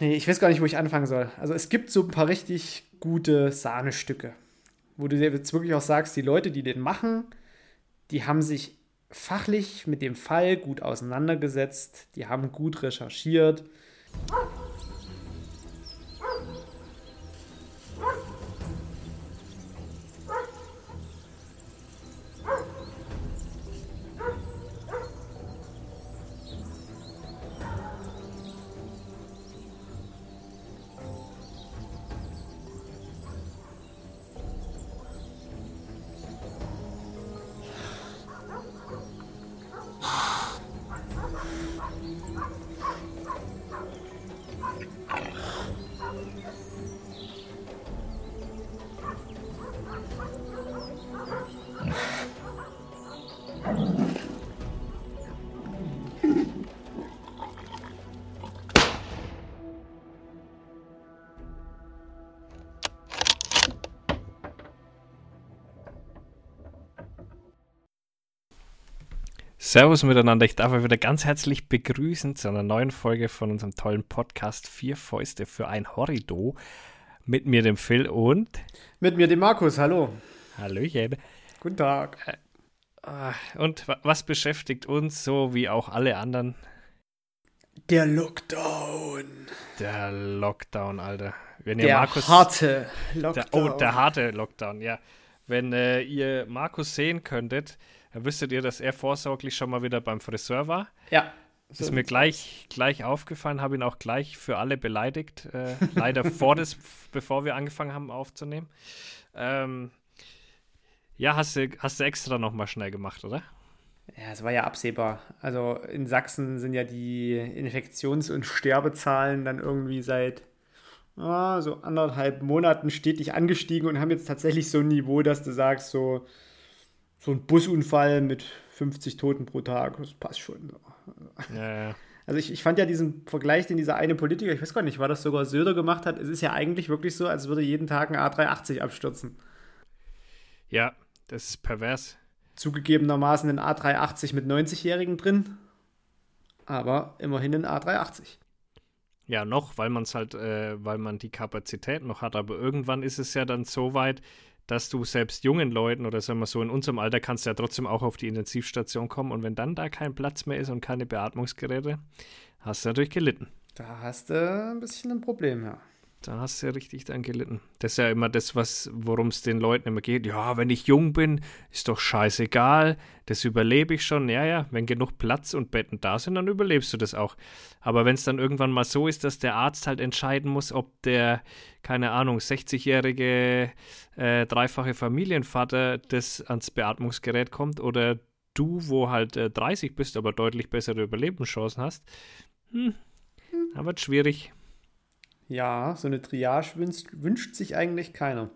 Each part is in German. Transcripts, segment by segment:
nee, ich weiß gar nicht, wo ich anfangen soll. Also es gibt so ein paar richtig gute Sahnestücke, wo du jetzt wirklich auch sagst, die Leute, die den machen, die haben sich fachlich mit dem Fall gut auseinandergesetzt, die haben gut recherchiert. Servus miteinander. Ich darf euch wieder ganz herzlich begrüßen zu einer neuen Folge von unserem tollen Podcast Vier Fäuste für ein Horrido. Mit mir, dem Phil und. Mit mir, dem Markus. Hallo. Hallöchen. Guten Tag. Äh, und was beschäftigt uns so wie auch alle anderen? Der Lockdown. Der Lockdown, Alter. Wenn ihr der Markus, harte Lockdown. Der, oh, der harte Lockdown, ja. Wenn äh, ihr Markus sehen könntet, dann wüsstet ihr, dass er vorsorglich schon mal wieder beim Friseur war. Ja. So ist mir gleich, gleich aufgefallen, habe ihn auch gleich für alle beleidigt. Äh, leider vor des, bevor wir angefangen haben aufzunehmen. Ähm, ja, hast du, hast du extra nochmal schnell gemacht, oder? Ja, es war ja absehbar. Also in Sachsen sind ja die Infektions- und Sterbezahlen dann irgendwie seit ah, so anderthalb Monaten stetig angestiegen und haben jetzt tatsächlich so ein Niveau, dass du sagst, so so ein Busunfall mit 50 Toten pro Tag, das passt schon. Ja, ja. Also ich, ich fand ja diesen Vergleich, den dieser eine Politiker, ich weiß gar nicht, war das sogar Söder gemacht hat, es ist ja eigentlich wirklich so, als würde jeden Tag ein A380 abstürzen. Ja, das ist pervers. Zugegebenermaßen ein A380 mit 90-Jährigen drin, aber immerhin ein A380. Ja, noch, weil man es halt, äh, weil man die Kapazität noch hat, aber irgendwann ist es ja dann so weit, dass du selbst jungen Leuten oder sagen wir so in unserem Alter kannst du ja trotzdem auch auf die Intensivstation kommen und wenn dann da kein Platz mehr ist und keine Beatmungsgeräte, hast du natürlich gelitten. Da hast du ein bisschen ein Problem, ja. Da hast du ja richtig dann gelitten. Das ist ja immer das, worum es den Leuten immer geht. Ja, wenn ich jung bin, ist doch scheißegal. Das überlebe ich schon. Ja, ja, wenn genug Platz und Betten da sind, dann überlebst du das auch. Aber wenn es dann irgendwann mal so ist, dass der Arzt halt entscheiden muss, ob der, keine Ahnung, 60-jährige äh, dreifache Familienvater das ans Beatmungsgerät kommt oder du, wo halt äh, 30 bist, aber deutlich bessere Überlebenschancen hast, hm, hm. dann wird schwierig. Ja, so eine Triage wünscht, wünscht sich eigentlich keiner.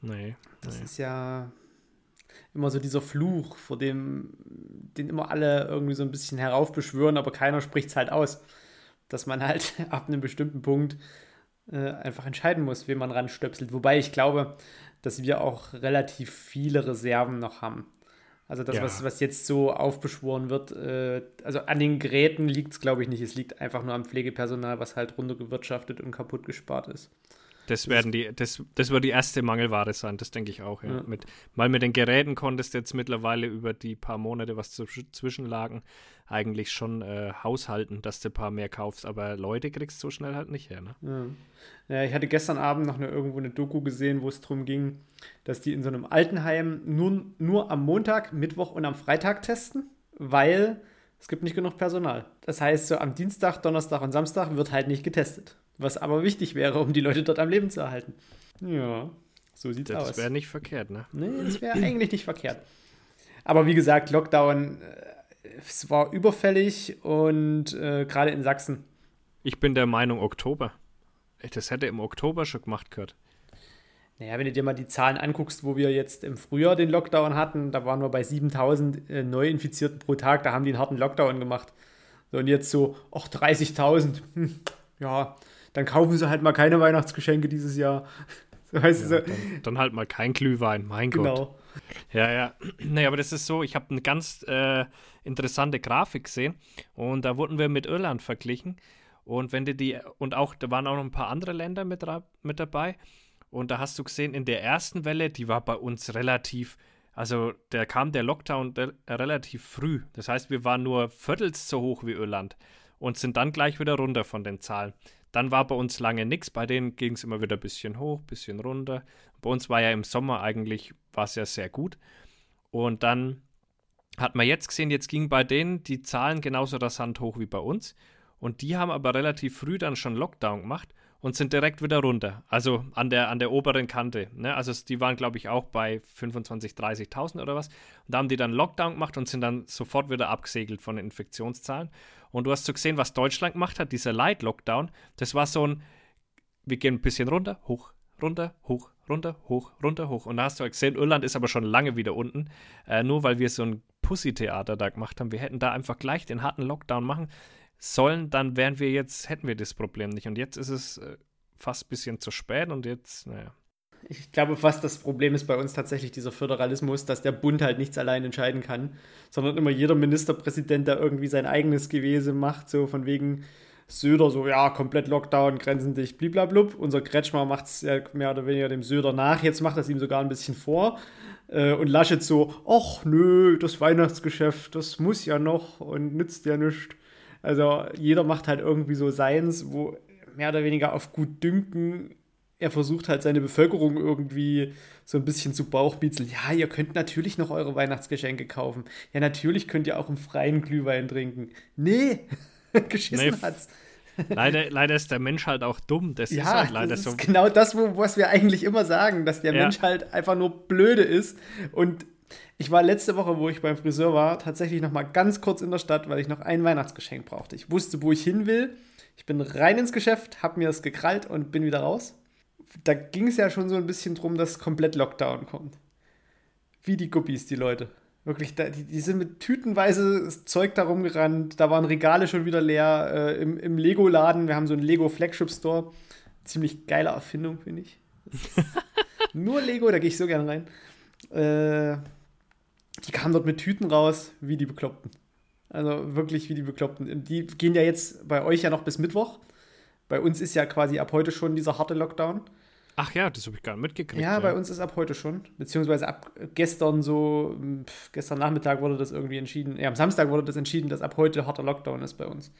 Nee. Das nee. ist ja immer so dieser Fluch, vor dem den immer alle irgendwie so ein bisschen heraufbeschwören, aber keiner spricht es halt aus. Dass man halt ab einem bestimmten Punkt äh, einfach entscheiden muss, wen man ranstöpselt. Wobei ich glaube, dass wir auch relativ viele Reserven noch haben. Also das, ja. was, was jetzt so aufbeschworen wird, äh, also an den Geräten liegt es, glaube ich, nicht. Es liegt einfach nur am Pflegepersonal, was halt runtergewirtschaftet und kaputt gespart ist. Das werden die, das, das wird die erste Mangelware sein, das denke ich auch, ja. ja. Mit, weil mit den Geräten konntest du jetzt mittlerweile über die paar Monate, was dazwischen lagen, eigentlich schon äh, haushalten, dass du ein paar mehr kaufst. Aber Leute kriegst du so schnell halt nicht her, ne? Ja. ja ich hatte gestern Abend noch eine, irgendwo eine Doku gesehen, wo es darum ging, dass die in so einem Altenheim nur, nur am Montag, Mittwoch und am Freitag testen, weil es gibt nicht genug Personal. Das heißt, so am Dienstag, Donnerstag und Samstag wird halt nicht getestet. Was aber wichtig wäre, um die Leute dort am Leben zu erhalten. Ja, so sieht's das aus. Das wäre nicht verkehrt, ne? Nee, das wäre eigentlich nicht verkehrt. Aber wie gesagt, Lockdown, äh, es war überfällig und äh, gerade in Sachsen. Ich bin der Meinung Oktober. Das hätte im Oktober schon gemacht gehört. Naja, wenn du dir mal die Zahlen anguckst, wo wir jetzt im Frühjahr den Lockdown hatten, da waren wir bei 7000 äh, Neuinfizierten pro Tag, da haben die einen harten Lockdown gemacht. So, und jetzt so, ach, 30.000, hm, ja, dann kaufen sie halt mal keine Weihnachtsgeschenke dieses Jahr. So heißt ja, so. Dann, dann, halt mal kein Glühwein, mein genau. Gott. Ja, ja. Naja, aber das ist so, ich habe eine ganz äh, interessante Grafik gesehen und da wurden wir mit Irland verglichen. Und wenn du die, und auch, da waren auch noch ein paar andere Länder mit, mit dabei. Und da hast du gesehen, in der ersten Welle, die war bei uns relativ, also da kam der Lockdown relativ früh. Das heißt, wir waren nur viertels so hoch wie Irland und sind dann gleich wieder runter von den Zahlen. Dann war bei uns lange nichts, bei denen ging es immer wieder ein bisschen hoch, ein bisschen runter. Bei uns war ja im Sommer eigentlich, war ja sehr gut. Und dann hat man jetzt gesehen, jetzt ging bei denen die Zahlen genauso rasant hoch wie bei uns. Und die haben aber relativ früh dann schon Lockdown gemacht und sind direkt wieder runter. Also an der, an der oberen Kante. Ne? Also die waren, glaube ich, auch bei 25.000, 30.000 oder was. Und da haben die dann Lockdown gemacht und sind dann sofort wieder abgesegelt von den Infektionszahlen. Und du hast so gesehen, was Deutschland gemacht hat, dieser Light-Lockdown. Das war so ein, wir gehen ein bisschen runter, hoch, runter, hoch, runter, hoch, runter, hoch. Und da hast du gesehen, Irland ist aber schon lange wieder unten. Äh, nur weil wir so ein Pussy-Theater da gemacht haben. Wir hätten da einfach gleich den harten Lockdown machen sollen, dann wären wir jetzt, hätten wir das Problem nicht. Und jetzt ist es äh, fast ein bisschen zu spät und jetzt, naja. Ich glaube fast, das Problem ist bei uns tatsächlich dieser Föderalismus, dass der Bund halt nichts allein entscheiden kann, sondern immer jeder Ministerpräsident da irgendwie sein eigenes Gewese macht, so von wegen Söder so, ja, komplett Lockdown, Grenzen dicht, bliblablub. Unser Kretschmer macht es ja mehr oder weniger dem Söder nach, jetzt macht das ihm sogar ein bisschen vor. Äh, und Laschet so, ach nö, das Weihnachtsgeschäft, das muss ja noch und nützt ja nichts. Also jeder macht halt irgendwie so seins, wo mehr oder weniger auf gut Dünken er versucht halt seine Bevölkerung irgendwie so ein bisschen zu Bauchbiezeln. Ja, ihr könnt natürlich noch eure Weihnachtsgeschenke kaufen. Ja, natürlich könnt ihr auch im freien Glühwein trinken. Nee, geschissen nee, hat's. Leider, leider ist der Mensch halt auch dumm. Das ja, ist halt leider das ist so. genau das, was wir eigentlich immer sagen, dass der ja. Mensch halt einfach nur blöde ist und ich war letzte Woche, wo ich beim Friseur war, tatsächlich noch mal ganz kurz in der Stadt, weil ich noch ein Weihnachtsgeschenk brauchte. Ich wusste, wo ich hin will. Ich bin rein ins Geschäft, habe mir das gekrallt und bin wieder raus. Da ging es ja schon so ein bisschen drum, dass komplett Lockdown kommt. Wie die Guppies, die Leute. Wirklich, die, die, sind mit tütenweise Zeug da rumgerannt. Da waren Regale schon wieder leer. Äh, Im im Lego-Laden, wir haben so einen Lego-Flagship-Store. Ziemlich geile Erfindung, finde ich. Nur Lego, da gehe ich so gern rein. Äh, die kamen dort mit Tüten raus, wie die Bekloppten. Also wirklich wie die Bekloppten. Die gehen ja jetzt bei euch ja noch bis Mittwoch. Bei uns ist ja quasi ab heute schon dieser harte Lockdown. Ach ja, das habe ich gar nicht mitgekriegt. Ja, ja, bei uns ist ab heute schon. Beziehungsweise ab gestern so, pff, gestern Nachmittag wurde das irgendwie entschieden. Ja, am Samstag wurde das entschieden, dass ab heute harter Lockdown ist bei uns.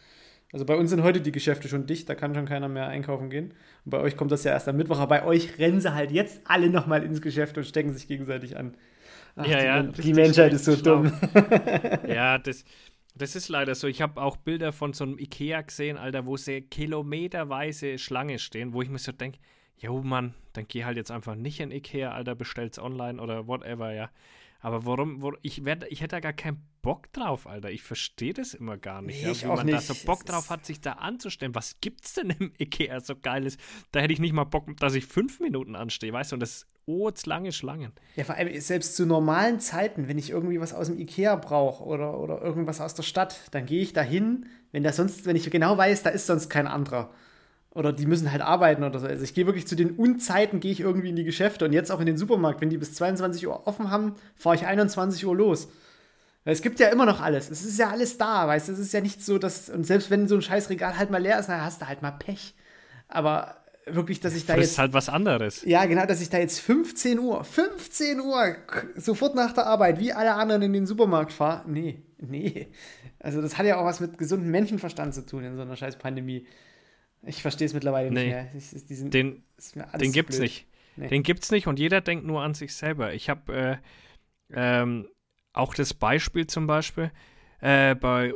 Also bei uns sind heute die Geschäfte schon dicht, da kann schon keiner mehr einkaufen gehen. Und bei euch kommt das ja erst am Mittwoch, aber bei euch rennen sie halt jetzt alle nochmal ins Geschäft und stecken sich gegenseitig an. Ach, ja, die, ja. Die Menschheit ist so schlau. dumm. ja, das, das ist leider so. Ich habe auch Bilder von so einem Ikea gesehen, Alter, wo sie kilometerweise Schlange stehen, wo ich mir so denke, jo Mann, dann geh halt jetzt einfach nicht in Ikea, Alter, bestell's online oder whatever, ja. Aber warum, warum ich, werd, ich hätte da gar keinen Bock drauf, Alter. Ich verstehe das immer gar nicht. Nee, ja, wie man nicht. da so Bock drauf hat, sich da anzustellen. Was gibt's denn im Ikea so geiles? Da hätte ich nicht mal Bock, dass ich fünf Minuten anstehe, weißt du? Und das oh, lange Schlangen. Ja, vor allem selbst zu normalen Zeiten, wenn ich irgendwie was aus dem Ikea brauche oder, oder irgendwas aus der Stadt, dann gehe ich da hin, wenn da sonst, wenn ich genau weiß, da ist sonst kein anderer oder die müssen halt arbeiten oder so. Also ich gehe wirklich zu den Unzeiten, gehe ich irgendwie in die Geschäfte und jetzt auch in den Supermarkt. Wenn die bis 22 Uhr offen haben, fahre ich 21 Uhr los. Es gibt ja immer noch alles. Es ist ja alles da, weißt du? Es ist ja nicht so, dass, und selbst wenn so ein scheiß Regal halt mal leer ist, dann hast du halt mal Pech. Aber wirklich, dass ich da jetzt. ist halt was anderes. Ja, genau, dass ich da jetzt 15 Uhr, 15 Uhr, sofort nach der Arbeit, wie alle anderen in den Supermarkt fahre. Nee, nee. Also, das hat ja auch was mit gesundem Menschenverstand zu tun in so einer scheiß Pandemie. Ich verstehe es mittlerweile nee. nicht mehr. Ich, diesen, den den gibt's blöd. nicht. Nee. Den gibt's nicht und jeder denkt nur an sich selber. Ich habe äh, ähm, auch das Beispiel zum Beispiel äh, bei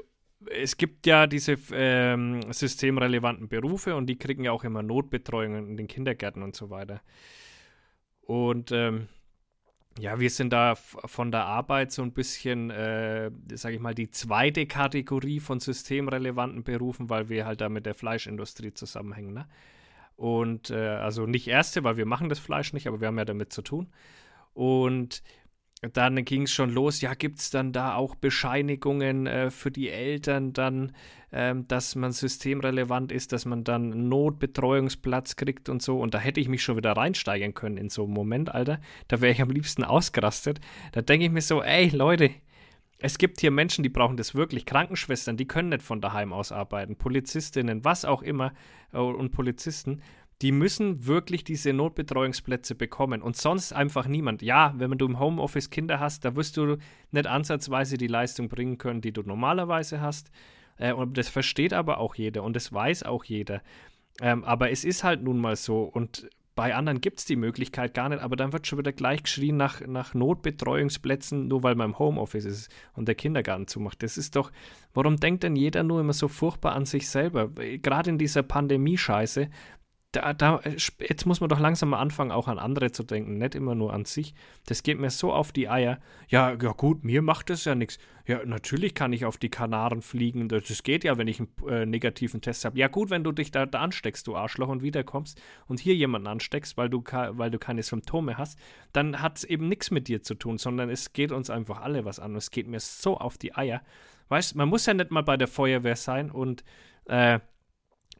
es gibt ja diese ähm, systemrelevanten Berufe und die kriegen ja auch immer Notbetreuung in den Kindergärten und so weiter. Und ähm, ja, wir sind da von der Arbeit so ein bisschen, äh, sage ich mal, die zweite Kategorie von systemrelevanten Berufen, weil wir halt da mit der Fleischindustrie zusammenhängen. Ne? Und äh, also nicht erste, weil wir machen das Fleisch nicht, aber wir haben ja damit zu tun. Und dann ging es schon los, ja, gibt es dann da auch Bescheinigungen äh, für die Eltern dann, ähm, dass man systemrelevant ist, dass man dann Notbetreuungsplatz kriegt und so. Und da hätte ich mich schon wieder reinsteigern können in so einem Moment, Alter. Da wäre ich am liebsten ausgerastet. Da denke ich mir so, ey, Leute, Es gibt hier Menschen, die brauchen das wirklich. Krankenschwestern, die können nicht von daheim aus arbeiten. Polizistinnen, was auch immer äh, und Polizisten, die müssen wirklich diese Notbetreuungsplätze bekommen und sonst einfach niemand. Ja, wenn du im Homeoffice Kinder hast, da wirst du nicht ansatzweise die Leistung bringen können, die du normalerweise hast. Äh, und das versteht aber auch jeder und das weiß auch jeder. Ähm, aber es ist halt nun mal so und bei anderen gibt es die Möglichkeit gar nicht, aber dann wird schon wieder gleich geschrien nach, nach Notbetreuungsplätzen, nur weil man im Homeoffice ist und der Kindergarten zumacht. Das ist doch, warum denkt denn jeder nur immer so furchtbar an sich selber? Gerade in dieser Pandemie-Scheiße, da, da, jetzt muss man doch langsam mal anfangen, auch an andere zu denken, nicht immer nur an sich. Das geht mir so auf die Eier. Ja, ja gut, mir macht das ja nichts. Ja, natürlich kann ich auf die Kanaren fliegen. Das geht ja, wenn ich einen äh, negativen Test habe. Ja gut, wenn du dich da, da, ansteckst, du Arschloch, und wiederkommst und hier jemanden ansteckst, weil du, weil du keine Symptome hast, dann hat es eben nichts mit dir zu tun, sondern es geht uns einfach alle was an. Es geht mir so auf die Eier. Weißt, man muss ja nicht mal bei der Feuerwehr sein und äh,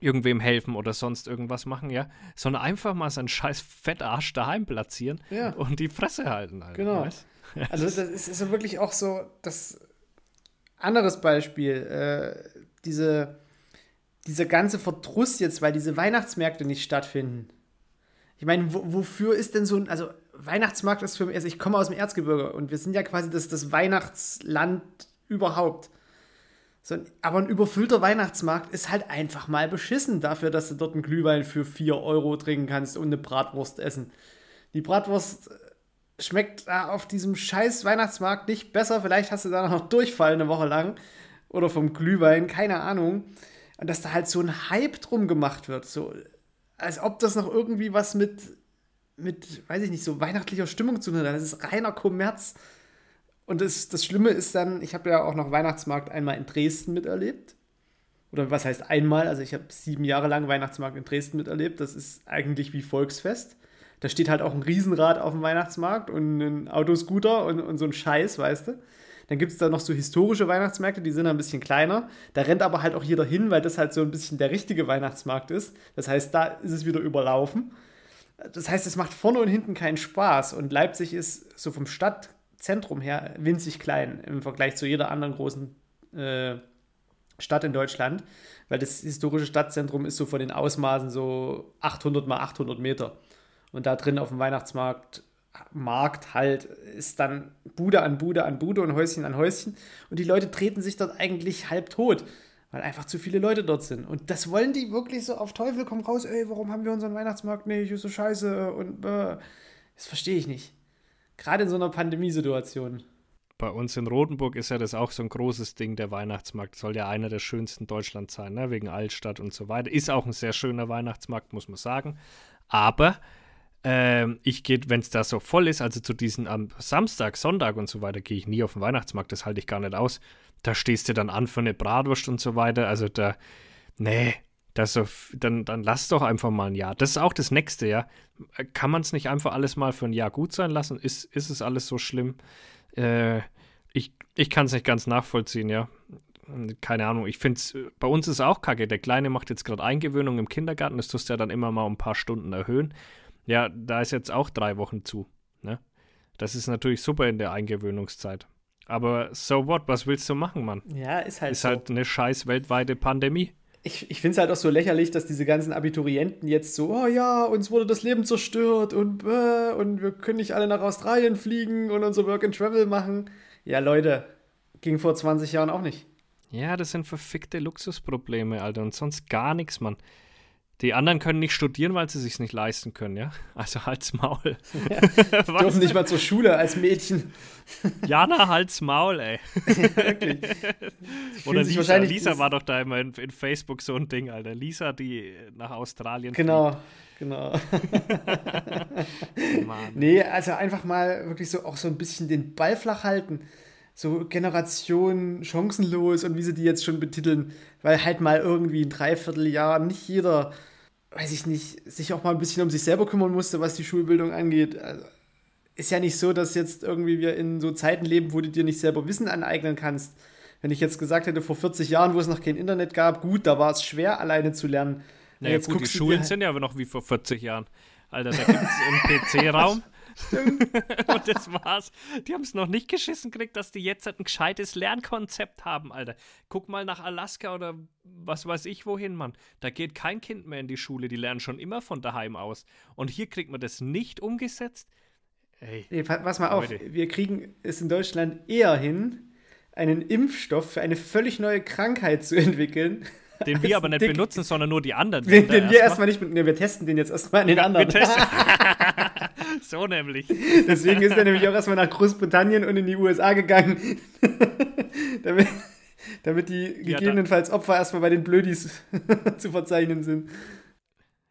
irgendwem helfen oder sonst irgendwas machen, ja, sondern einfach mal seinen scheiß Fettarsch daheim platzieren ja. und die Fresse halten. Alter, genau. Weißt? Also das ist, ist wirklich auch so das anderes Beispiel, äh, diese, dieser ganze Verdruss jetzt, weil diese Weihnachtsmärkte nicht stattfinden. Ich meine, wofür ist denn so ein, also Weihnachtsmarkt ist für mich, also ich komme aus dem Erzgebirge und wir sind ja quasi das, das Weihnachtsland überhaupt. So, aber ein überfüllter Weihnachtsmarkt ist halt einfach mal beschissen dafür, dass du dort einen Glühwein für 4 Euro trinken kannst und eine Bratwurst essen. Die Bratwurst äh, schmeckt auf diesem scheiß Weihnachtsmarkt nicht besser. Vielleicht hast du da noch Durchfall eine Woche lang. Oder vom Glühwein, keine Ahnung. Und dass da halt so ein Hype drum gemacht wird. So, als ob das noch irgendwie was mit, mit, weiß ich nicht, so weihnachtlicher Stimmung zu tun hat. Das ist reiner Kommerz. Und das, das Schlimme ist dann, ich habe ja auch noch Weihnachtsmarkt einmal in Dresden miterlebt. Oder was heißt einmal? Also ich habe sieben Jahre lang Weihnachtsmarkt in Dresden miterlebt. Das ist eigentlich wie Volksfest. Da steht halt auch ein Riesenrad auf dem Weihnachtsmarkt und ein Autoscooter und, und so ein Scheiß, weißt du. Dann gibt es da noch so historische Weihnachtsmärkte, die sind ein bisschen kleiner. Da rennt aber halt auch jeder hin, weil das halt so ein bisschen der richtige Weihnachtsmarkt ist. Das heißt, da ist es wieder überlaufen. Das heißt, es macht vorne und hinten keinen Spaß. Und Leipzig ist so vom Stadt Zentrum her winzig klein im Vergleich zu jeder anderen großen äh, Stadt in Deutschland, weil das historische Stadtzentrum ist so von den Ausmaßen so 800 mal 800 Meter. Und da drin auf dem Weihnachtsmarkt Markt halt ist dann Bude an Bude an Bude und Häuschen an Häuschen. Und die Leute treten sich dort eigentlich halb tot, weil einfach zu viele Leute dort sind. Und das wollen die wirklich so auf Teufel komm raus, ey, warum haben wir unseren Weihnachtsmarkt nicht? Ist so scheiße und äh, das verstehe ich nicht. Gerade in so einer Pandemiesituation. Bei uns in Rotenburg ist ja das auch so ein großes Ding, der Weihnachtsmarkt. Soll ja einer der schönsten Deutschlands sein, ne? wegen Altstadt und so weiter. Ist auch ein sehr schöner Weihnachtsmarkt, muss man sagen. Aber ähm, ich gehe, wenn es da so voll ist, also zu diesen am Samstag, Sonntag und so weiter, gehe ich nie auf den Weihnachtsmarkt. Das halte ich gar nicht aus. Da stehst du dann an für eine Bratwurst und so weiter. Also da, nee, das so, dann, dann lass doch einfach mal ein Jahr. Das ist auch das Nächste, ja. Kann man es nicht einfach alles mal für ein Jahr gut sein lassen? Ist, ist es alles so schlimm? Äh, ich ich kann es nicht ganz nachvollziehen, ja. Keine Ahnung. Ich finde es, bei uns ist auch kacke. Der Kleine macht jetzt gerade Eingewöhnung im Kindergarten. Das tust du ja dann immer mal ein paar Stunden erhöhen. Ja, da ist jetzt auch drei Wochen zu. Ne? Das ist natürlich super in der Eingewöhnungszeit. Aber so what? Was willst du machen, Mann? Ja, ist halt Ist so. halt eine scheiß weltweite Pandemie ich, ich finde es halt auch so lächerlich, dass diese ganzen Abiturienten jetzt so, oh ja, uns wurde das Leben zerstört und, äh, und wir können nicht alle nach Australien fliegen und unser Work and Travel machen. Ja, Leute, ging vor 20 Jahren auch nicht. Ja, das sind verfickte Luxusprobleme, Alter, und sonst gar nichts, Mann. Die anderen können nicht studieren, weil sie sich nicht leisten können, ja? Also halt's Maul. Ja, dürfen nicht mal zur Schule als Mädchen. Jana, halt's Maul, ey. Wirklich. Oder Lisa, wahrscheinlich Lisa war doch da immer in, in, Facebook so ein Ding, Alter. Lisa, die nach Australien Genau, fliegt. genau. Mann. Nee, also einfach mal wirklich so auch so ein bisschen den Ball flach halten so Generation chancenlos und wie sie die jetzt schon betiteln, weil halt mal irgendwie ein Dreivierteljahr nicht jeder weiß ich nicht, sich auch mal ein bisschen um sich selber kümmern musste, was die Schulbildung angeht. Also, ist ja nicht so, dass jetzt irgendwie wir in so Zeiten leben, wo du dir nicht selber Wissen aneignen kannst. Wenn ich jetzt gesagt hätte, vor 40 Jahren, wo es noch kein Internet gab, gut, da war es schwer, alleine zu lernen. Naja, jetzt gut, die Schulen sind ja aber noch wie vor 40 Jahren. Alter, da gibt es einen PC-Raum. und das war's. Die haben es noch nicht geschissen gekriegt, dass die jetzt halt ein gescheites Lernkonzept haben, Alter. Guck mal nach Alaska oder was weiß ich wohin, Mann. Da geht kein Kind mehr in die Schule, die lernen schon immer von daheim aus. Und hier kriegt man das nicht umgesetzt. Ey, nee, pass mal auf, wir kriegen es in Deutschland eher hin, einen Impfstoff für eine völlig neue Krankheit zu entwickeln. Den wir aber nicht dick. benutzen, sondern nur die anderen. Den, den wir erstmal nicht nee, wir testen den jetzt erstmal an den anderen. so nämlich. Deswegen ist er nämlich auch erstmal nach Großbritannien und in die USA gegangen. damit, damit die gegebenenfalls Opfer erstmal bei den Blödis zu verzeichnen sind.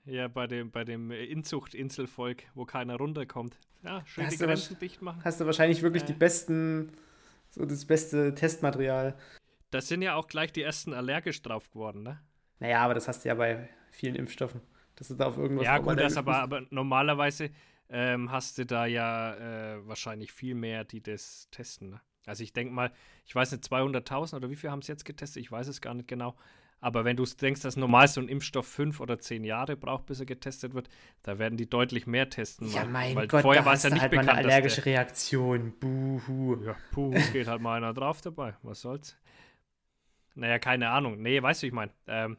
Ja, bei dem, bei dem Inzucht-Inselvolk, wo keiner runterkommt. Ja, schön hast die Grenzen dicht machen. Hast du wahrscheinlich wirklich äh. die besten, so das beste Testmaterial. Da sind ja auch gleich die ersten allergisch drauf geworden, ne? Naja, aber das hast du ja bei vielen Impfstoffen. Dass du da auf irgendwas Ja, gut, das aber, aber normalerweise ähm, hast du da ja äh, wahrscheinlich viel mehr, die das testen. Ne? Also ich denke mal, ich weiß nicht, 200.000 oder wie viel haben es jetzt getestet? Ich weiß es gar nicht genau. Aber wenn du denkst, dass normal so ein Impfstoff fünf oder zehn Jahre braucht, bis er getestet wird, da werden die deutlich mehr testen. Ja, mein weil Gott, vorher war es ja nicht halt bekannt. Eine allergische Reaktion. Buhu. Ja, puh, geht halt mal einer drauf dabei. Was soll's? Naja, keine Ahnung. Nee, weißt du, ich meine. Ähm,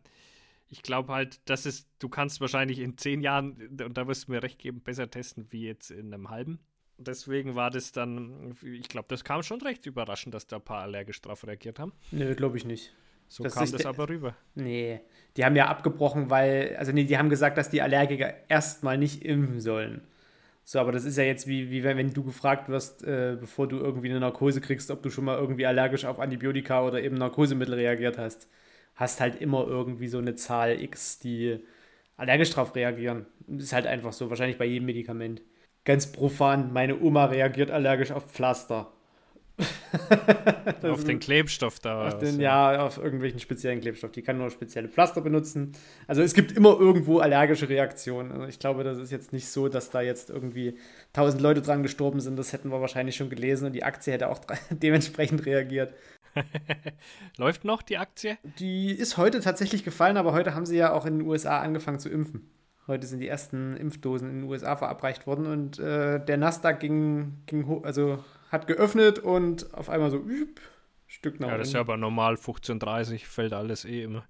ich glaube halt, das ist, du kannst wahrscheinlich in zehn Jahren, und da wirst du mir recht geben, besser testen wie jetzt in einem halben. Deswegen war das dann, ich glaube, das kam schon recht überraschend, dass da ein paar allergisch drauf reagiert haben. Nee, glaube ich nicht. So das kam das aber rüber. Nee, die haben ja abgebrochen, weil, also nee, die haben gesagt, dass die Allergiker erstmal nicht impfen sollen. So, aber das ist ja jetzt wie, wie wenn, wenn du gefragt wirst, äh, bevor du irgendwie eine Narkose kriegst, ob du schon mal irgendwie allergisch auf Antibiotika oder eben Narkosemittel reagiert hast. Hast halt immer irgendwie so eine Zahl X, die allergisch drauf reagieren. Ist halt einfach so, wahrscheinlich bei jedem Medikament. Ganz profan, meine Oma reagiert allergisch auf Pflaster. auf den Klebstoff da. Auf den, ja, auf irgendwelchen speziellen Klebstoff. Die kann nur spezielle Pflaster benutzen. Also es gibt immer irgendwo allergische Reaktionen. Also ich glaube, das ist jetzt nicht so, dass da jetzt irgendwie tausend Leute dran gestorben sind. Das hätten wir wahrscheinlich schon gelesen und die Aktie hätte auch dementsprechend reagiert. Läuft noch die Aktie? Die ist heute tatsächlich gefallen, aber heute haben sie ja auch in den USA angefangen zu impfen. Heute sind die ersten Impfdosen in den USA verabreicht worden und äh, der Nasdaq ging, ging hoch, also hat geöffnet und auf einmal so üb, Stück nach Ja, das ist ja aber normal, 15.30 fällt alles eh immer.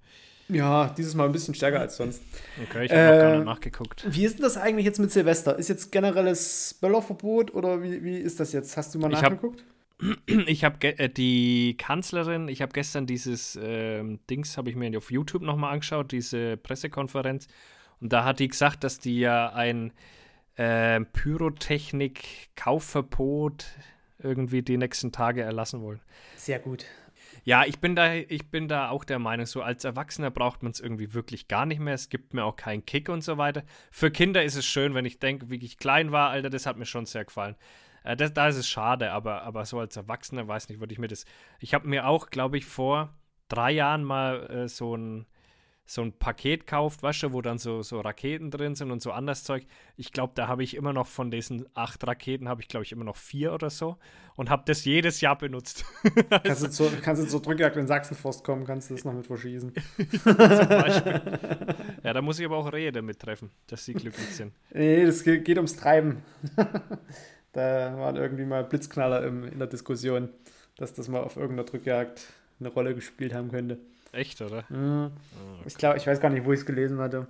Ja, dieses Mal ein bisschen stärker als sonst. Okay, ich habe äh, noch gar nicht nachgeguckt. Wie ist denn das eigentlich jetzt mit Silvester? Ist jetzt generelles Böllerverbot oder wie, wie ist das jetzt? Hast du mal ich nachgeguckt? Hab, ich habe äh, die Kanzlerin, ich habe gestern dieses äh, Dings, habe ich mir auf YouTube nochmal angeschaut, diese Pressekonferenz. Und da hat die gesagt, dass die ja ein äh, Pyrotechnik-Kaufverbot irgendwie die nächsten Tage erlassen wollen. Sehr gut. Ja, ich bin da, ich bin da auch der Meinung, so als Erwachsener braucht man es irgendwie wirklich gar nicht mehr. Es gibt mir auch keinen Kick und so weiter. Für Kinder ist es schön, wenn ich denke, wie ich klein war, Alter, das hat mir schon sehr gefallen. Äh, das, da ist es schade, aber, aber so als Erwachsener, weiß nicht, würde ich mir das. Ich habe mir auch, glaube ich, vor drei Jahren mal äh, so ein so ein Paket kauft, weißt du, wo dann so, so Raketen drin sind und so anderes Zeug. Ich glaube, da habe ich immer noch von diesen acht Raketen, habe ich glaube ich immer noch vier oder so und habe das jedes Jahr benutzt. kannst, du zur, kannst du zur Drückjagd in Sachsenforst kommen, kannst du das noch mit verschießen. ja, da muss ich aber auch Rehe damit treffen, dass sie glücklich sind. Nee, das geht ums Treiben. da waren irgendwie mal Blitzknaller im, in der Diskussion, dass das mal auf irgendeiner Drückjagd eine Rolle gespielt haben könnte. Echt, oder? Mhm. Oh, ich glaube, ich weiß gar nicht, wo ich es gelesen hatte.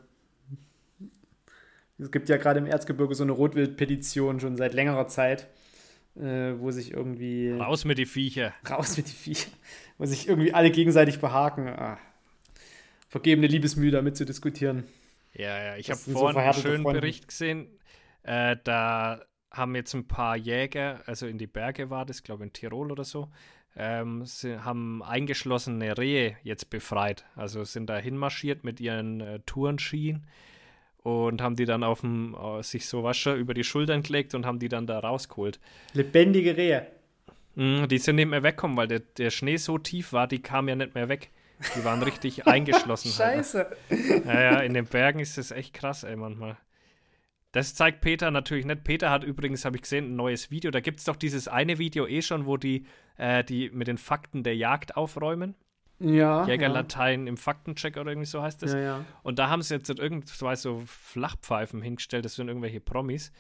Es gibt ja gerade im Erzgebirge so eine Rotwild-Petition schon seit längerer Zeit, äh, wo sich irgendwie. Raus mit die Viecher. Raus mit die Viecher. Wo sich irgendwie alle gegenseitig behaken. Ah. Vergebene Liebesmühe damit zu diskutieren. Ja, ja. Ich habe vorhin so einen schönen Freunde. Bericht gesehen. Äh, da haben jetzt ein paar Jäger, also in die Berge war das, glaube ich in Tirol oder so, ähm, sie haben eingeschlossene Rehe jetzt befreit. Also sind da hinmarschiert mit ihren äh, Tourenskien und haben die dann auf dem, äh, sich so Wascher über die Schultern gelegt und haben die dann da rausgeholt. Lebendige Rehe. Mm, die sind nicht mehr weggekommen, weil der, der Schnee so tief war, die kamen ja nicht mehr weg. Die waren richtig eingeschlossen. Scheiße. Halt. Ja, ja, in den Bergen ist das echt krass, ey, manchmal. Das zeigt Peter natürlich nicht. Peter hat übrigens, habe ich gesehen, ein neues Video. Da gibt es doch dieses eine Video eh schon, wo die, äh, die mit den Fakten der Jagd aufräumen. Ja. Jägerlatein ja. im Faktencheck oder irgendwie so heißt das. Ja, ja. Und da haben sie jetzt irgendwas so Flachpfeifen hingestellt, das sind irgendwelche Promis.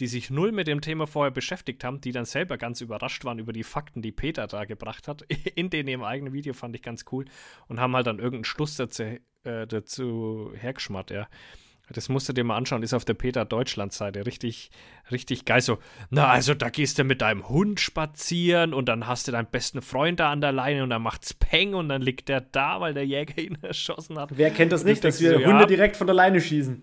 die sich null mit dem Thema vorher beschäftigt haben, die dann selber ganz überrascht waren über die Fakten, die Peter da gebracht hat. In dem ihrem eigenen Video fand ich ganz cool und haben halt dann irgendeinen Schluss dazu, äh, dazu hergeschmarrt, ja. Das musst du dir mal anschauen, ist auf der Peter Deutschland-Seite richtig, richtig geil. So, na, also da gehst du mit deinem Hund spazieren und dann hast du deinen besten Freund da an der Leine und dann macht's Peng und dann liegt der da, weil der Jäger ihn erschossen hat. Wer kennt das nicht, dass wir so, Hunde ja, direkt von der Leine schießen?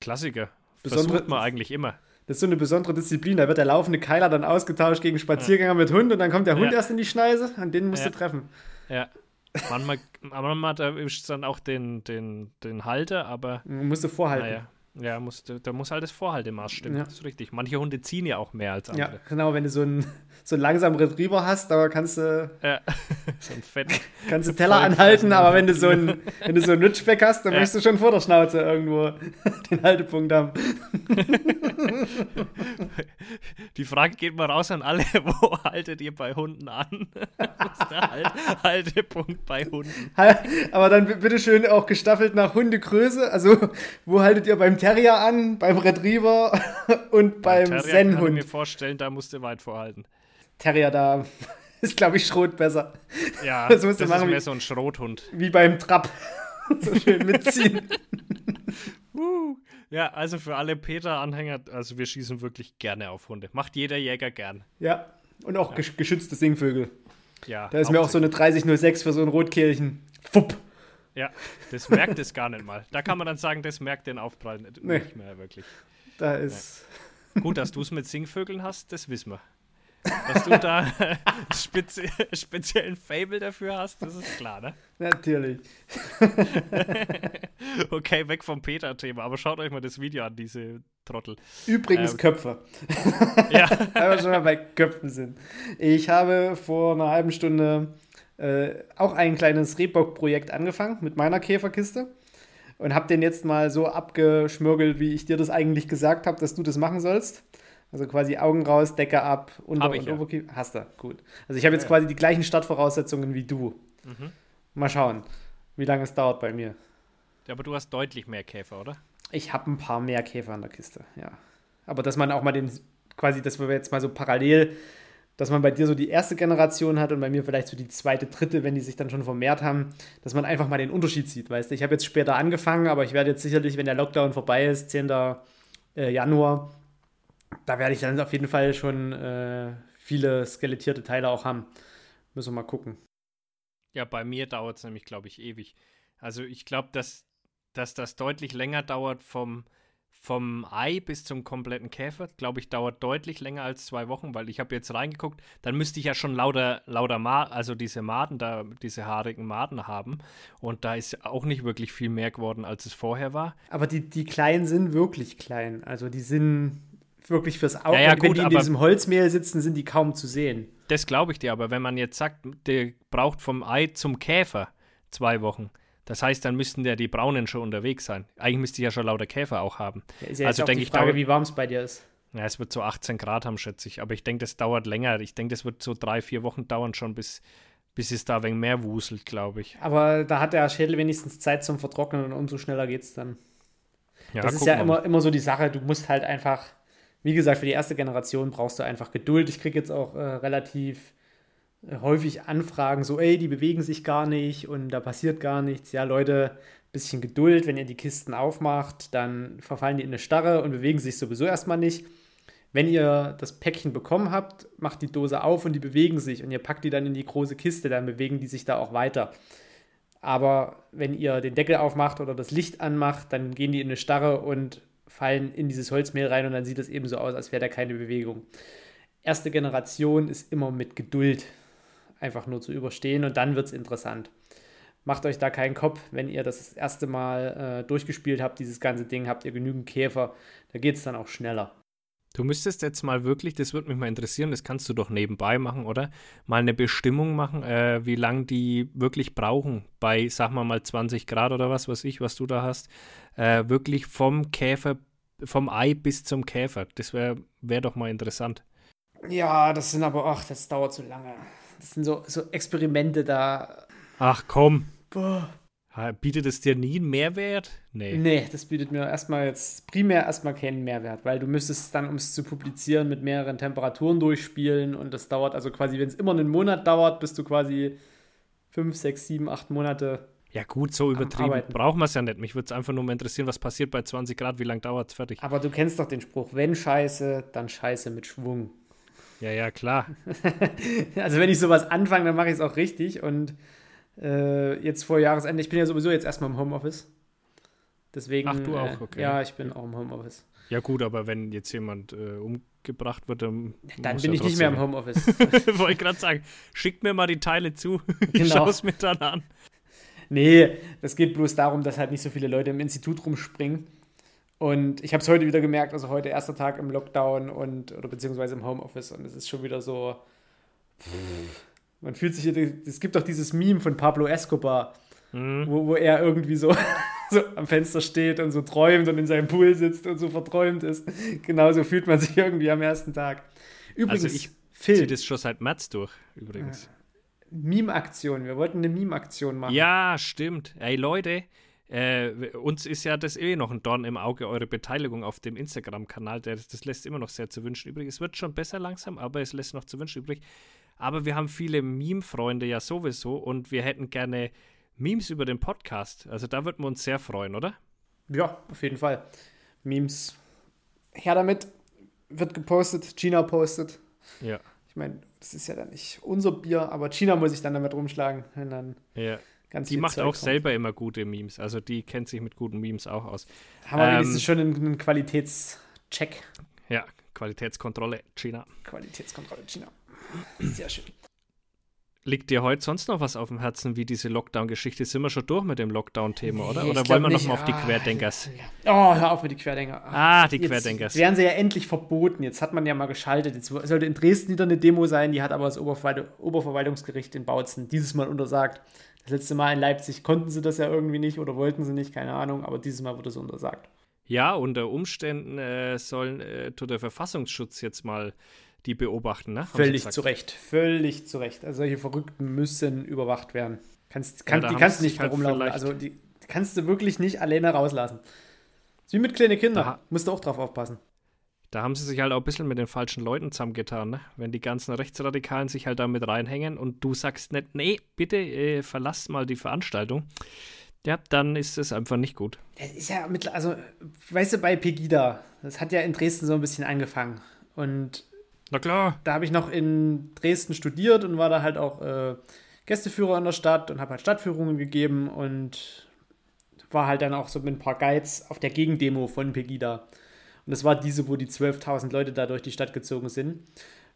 Klassiker. Besondere, Versucht man eigentlich immer. Das ist so eine besondere Disziplin. Da wird der laufende Keiler dann ausgetauscht gegen Spaziergänger ja. mit Hund und dann kommt der Hund ja. erst in die Schneise und den musst du treffen. Ja. Manchmal, manchmal erwischt es dann auch den, den, den Halter, aber. Musst du vorhalten. Naja. Ja, muss, da muss halt das Vorhaltemaß stimmen. Ja. Das ist richtig. Manche Hunde ziehen ja auch mehr als andere. Ja, genau. Wenn du so einen, so einen langsamen Retriever hast, da kannst du. Ja. so ein Fett. Kannst du Teller anhalten, aber wenn du so einen, wenn du so einen Ridgeback hast, dann ja. möchtest du schon vor der Schnauze irgendwo den Haltepunkt haben. Die Frage geht mal raus an alle: Wo haltet ihr bei Hunden an? Was ist der halt Haltepunkt bei Hunden? Aber dann bitte schön auch gestaffelt nach Hundegröße. Also, wo haltet ihr beim Terrier an, beim Retriever und beim, beim Zen-Hund? Ich kann mir vorstellen, da musst du weit vorhalten. Terrier, da ist, glaube ich, Schrot besser. Ja, das, das ist machen, mehr so ein Schrothund. Wie beim Trab. so schön mitziehen. uh. Ja, also für alle Peter-Anhänger, also wir schießen wirklich gerne auf Hunde. Macht jeder Jäger gern. Ja, und auch ja. geschützte Singvögel. Ja. Da ist mir auch so eine 3006 für so ein Rotkehlchen. Fupp. Ja, das merkt es gar nicht mal. Da kann man dann sagen, das merkt den Aufprall nicht, nee. nicht mehr wirklich. Da ist. Ja. Gut, dass du es mit Singvögeln hast, das wissen wir. Dass du da spezi speziellen Fable dafür hast, das ist klar, ne? Natürlich. okay, weg vom Peter-Thema, aber schaut euch mal das Video an, diese Trottel. Übrigens ähm, Köpfe. ja. Weil wir schon mal bei Köpfen sind. Ich habe vor einer halben Stunde äh, auch ein kleines Rehbock-Projekt angefangen mit meiner Käferkiste und habe den jetzt mal so abgeschmürgelt, wie ich dir das eigentlich gesagt habe, dass du das machen sollst. Also quasi Augen raus, Decke ab, Unter- und ja. Oberkiefer. Hast du, gut. Also ich habe jetzt ja, quasi die gleichen Startvoraussetzungen wie du. Mhm. Mal schauen, wie lange es dauert bei mir. Ja, aber du hast deutlich mehr Käfer, oder? Ich habe ein paar mehr Käfer in der Kiste, ja. Aber dass man auch mal den, quasi, dass wir jetzt mal so parallel, dass man bei dir so die erste Generation hat und bei mir vielleicht so die zweite, dritte, wenn die sich dann schon vermehrt haben, dass man einfach mal den Unterschied sieht, weißt du. Ich habe jetzt später angefangen, aber ich werde jetzt sicherlich, wenn der Lockdown vorbei ist, 10. Äh, Januar, da werde ich dann auf jeden Fall schon äh, viele skelettierte Teile auch haben. Müssen wir mal gucken. Ja, bei mir dauert es nämlich, glaube ich, ewig. Also ich glaube, dass, dass das deutlich länger dauert vom, vom Ei bis zum kompletten Käfer, glaube ich, dauert deutlich länger als zwei Wochen, weil ich habe jetzt reingeguckt, dann müsste ich ja schon lauter, lauter Ma also diese Maden da, diese haarigen Maden haben. Und da ist auch nicht wirklich viel mehr geworden, als es vorher war. Aber die, die kleinen sind wirklich klein. Also die sind wirklich fürs Auge. Ja, ja, gut, wenn die in diesem Holzmehl sitzen, sind die kaum zu sehen. Das glaube ich dir, aber wenn man jetzt sagt, der braucht vom Ei zum Käfer zwei Wochen, das heißt, dann müssten ja die Braunen schon unterwegs sein. Eigentlich müsste ich ja schon lauter Käfer auch haben. Ja, ist ja also denke ich, Frage, wie warm es bei dir ist. Ja, es wird so 18 Grad haben, schätze ich. Aber ich denke, das dauert länger. Ich denke, das wird so drei, vier Wochen dauern schon, bis, bis es da ein wenig mehr wuselt, glaube ich. Aber da hat der Schädel wenigstens Zeit zum Vertrocknen und umso schneller geht es dann. Ja, das ist ja immer, immer so die Sache, du musst halt einfach wie gesagt, für die erste Generation brauchst du einfach Geduld. Ich kriege jetzt auch äh, relativ äh, häufig Anfragen, so, ey, die bewegen sich gar nicht und da passiert gar nichts. Ja, Leute, bisschen Geduld, wenn ihr die Kisten aufmacht, dann verfallen die in eine Starre und bewegen sich sowieso erstmal nicht. Wenn ihr das Päckchen bekommen habt, macht die Dose auf und die bewegen sich und ihr packt die dann in die große Kiste, dann bewegen die sich da auch weiter. Aber wenn ihr den Deckel aufmacht oder das Licht anmacht, dann gehen die in eine Starre und fallen in dieses Holzmehl rein und dann sieht es eben so aus, als wäre da keine Bewegung. Erste Generation ist immer mit Geduld einfach nur zu überstehen und dann wird es interessant. Macht euch da keinen Kopf, wenn ihr das, erste Mal äh, durchgespielt habt, dieses ganze Ding, habt ihr genügend Käfer, da geht es dann auch schneller. Du müsstest jetzt mal wirklich, das würde mich mal interessieren, das kannst du doch nebenbei machen, oder? Mal eine Bestimmung machen, äh, wie lange die wirklich brauchen bei, sag mal mal 20 Grad oder was weiß ich, was du da hast. Äh, wirklich vom Käfer, vom Ei bis zum Käfer. Das wäre wär doch mal interessant. Ja, das sind aber, ach, das dauert zu lange. Das sind so, so Experimente da. Ach komm. Boah. Bietet es dir nie einen Mehrwert? Nee. Nee, das bietet mir erstmal jetzt primär erstmal keinen Mehrwert, weil du müsstest dann, um es zu publizieren, mit mehreren Temperaturen durchspielen und das dauert, also quasi, wenn es immer einen Monat dauert, bist du quasi fünf, sechs, sieben, acht Monate. Ja, gut, so übertrieben brauchen wir es ja nicht. Mich würde es einfach nur mal interessieren, was passiert bei 20 Grad, wie lange dauert es fertig. Aber du kennst doch den Spruch, wenn Scheiße, dann Scheiße mit Schwung. Ja, ja, klar. also wenn ich sowas anfange, dann mache ich es auch richtig und äh, jetzt vor Jahresende. Ich bin ja sowieso jetzt erstmal im Homeoffice. Deswegen. Ach, du auch, okay. Äh, ja, ich bin auch im Homeoffice. Ja, gut, aber wenn jetzt jemand äh, umgebracht wird, dann. Dann bin ich nicht mehr im Homeoffice. Wollte ich gerade sagen, schickt mir mal die Teile zu. Ich genau. schaue es mir dann an. Nee, das geht bloß darum, dass halt nicht so viele Leute im Institut rumspringen. Und ich habe es heute wieder gemerkt, also heute erster Tag im Lockdown und oder beziehungsweise im Homeoffice und es ist schon wieder so. Pff, man fühlt sich, es gibt doch dieses Meme von Pablo Escobar, mhm. wo, wo er irgendwie so, so am Fenster steht und so träumt und in seinem Pool sitzt und so verträumt ist. Genauso fühlt man sich irgendwie am ersten Tag. Übrigens, also ich ziehe das schon seit März durch, übrigens. Meme-Aktion, wir wollten eine Meme-Aktion machen. Ja, stimmt. Ey, Leute, äh, uns ist ja das eh noch ein Dorn im Auge, eure Beteiligung auf dem Instagram-Kanal. Das, das lässt immer noch sehr zu wünschen übrig. Es wird schon besser langsam, aber es lässt noch zu wünschen übrig. Aber wir haben viele Meme-Freunde ja sowieso und wir hätten gerne Memes über den Podcast. Also da würden wir uns sehr freuen, oder? Ja, auf jeden Fall. Memes. Her damit. Wird gepostet. Gina postet. Ja. Ich meine, das ist ja dann nicht unser Bier, aber China muss ich dann damit rumschlagen. Und dann ja. Ganz die macht Zeug auch kommt. selber immer gute Memes. Also die kennt sich mit guten Memes auch aus. Haben wir ähm, wenigstens schon einen, einen Qualitätscheck. Ja, Qualitätskontrolle China. Qualitätskontrolle China. Sehr schön. Liegt dir heute sonst noch was auf dem Herzen, wie diese Lockdown-Geschichte? Sind wir schon durch mit dem Lockdown-Thema, oder? Oder wollen wir noch mal auf die ah, Querdenkers? Oh, hör auf mit die Querdenker. Ah, die jetzt, Querdenkers. Jetzt werden sie ja endlich verboten. Jetzt hat man ja mal geschaltet. Jetzt sollte in Dresden wieder eine Demo sein, die hat aber das Oberverwaltungsgericht in Bautzen dieses Mal untersagt. Das letzte Mal in Leipzig konnten sie das ja irgendwie nicht oder wollten sie nicht, keine Ahnung, aber dieses Mal wurde es untersagt. Ja, unter Umständen äh, sollen äh, tut der Verfassungsschutz jetzt mal die beobachten, ne? Völlig zu Recht, völlig zu Recht. Also solche Verrückten müssen überwacht werden. Kannst, kann, ja, die kannst du nicht halt rumlaufen. Also die, kannst du wirklich nicht alleine rauslassen. wie mit kleinen Kindern. Da, musst du auch drauf aufpassen. Da haben sie sich halt auch ein bisschen mit den falschen Leuten zusammengetan, ne? Wenn die ganzen Rechtsradikalen sich halt da mit reinhängen und du sagst nicht, nee, bitte äh, verlass mal die Veranstaltung. Ja, dann ist es einfach nicht gut. Das ist ja mit, also, weißt du, bei Pegida, das hat ja in Dresden so ein bisschen angefangen. Und na klar. Da habe ich noch in Dresden studiert und war da halt auch äh, Gästeführer in der Stadt und habe halt Stadtführungen gegeben und war halt dann auch so mit ein paar Guides auf der Gegendemo von Pegida. Und das war diese, wo die 12.000 Leute da durch die Stadt gezogen sind.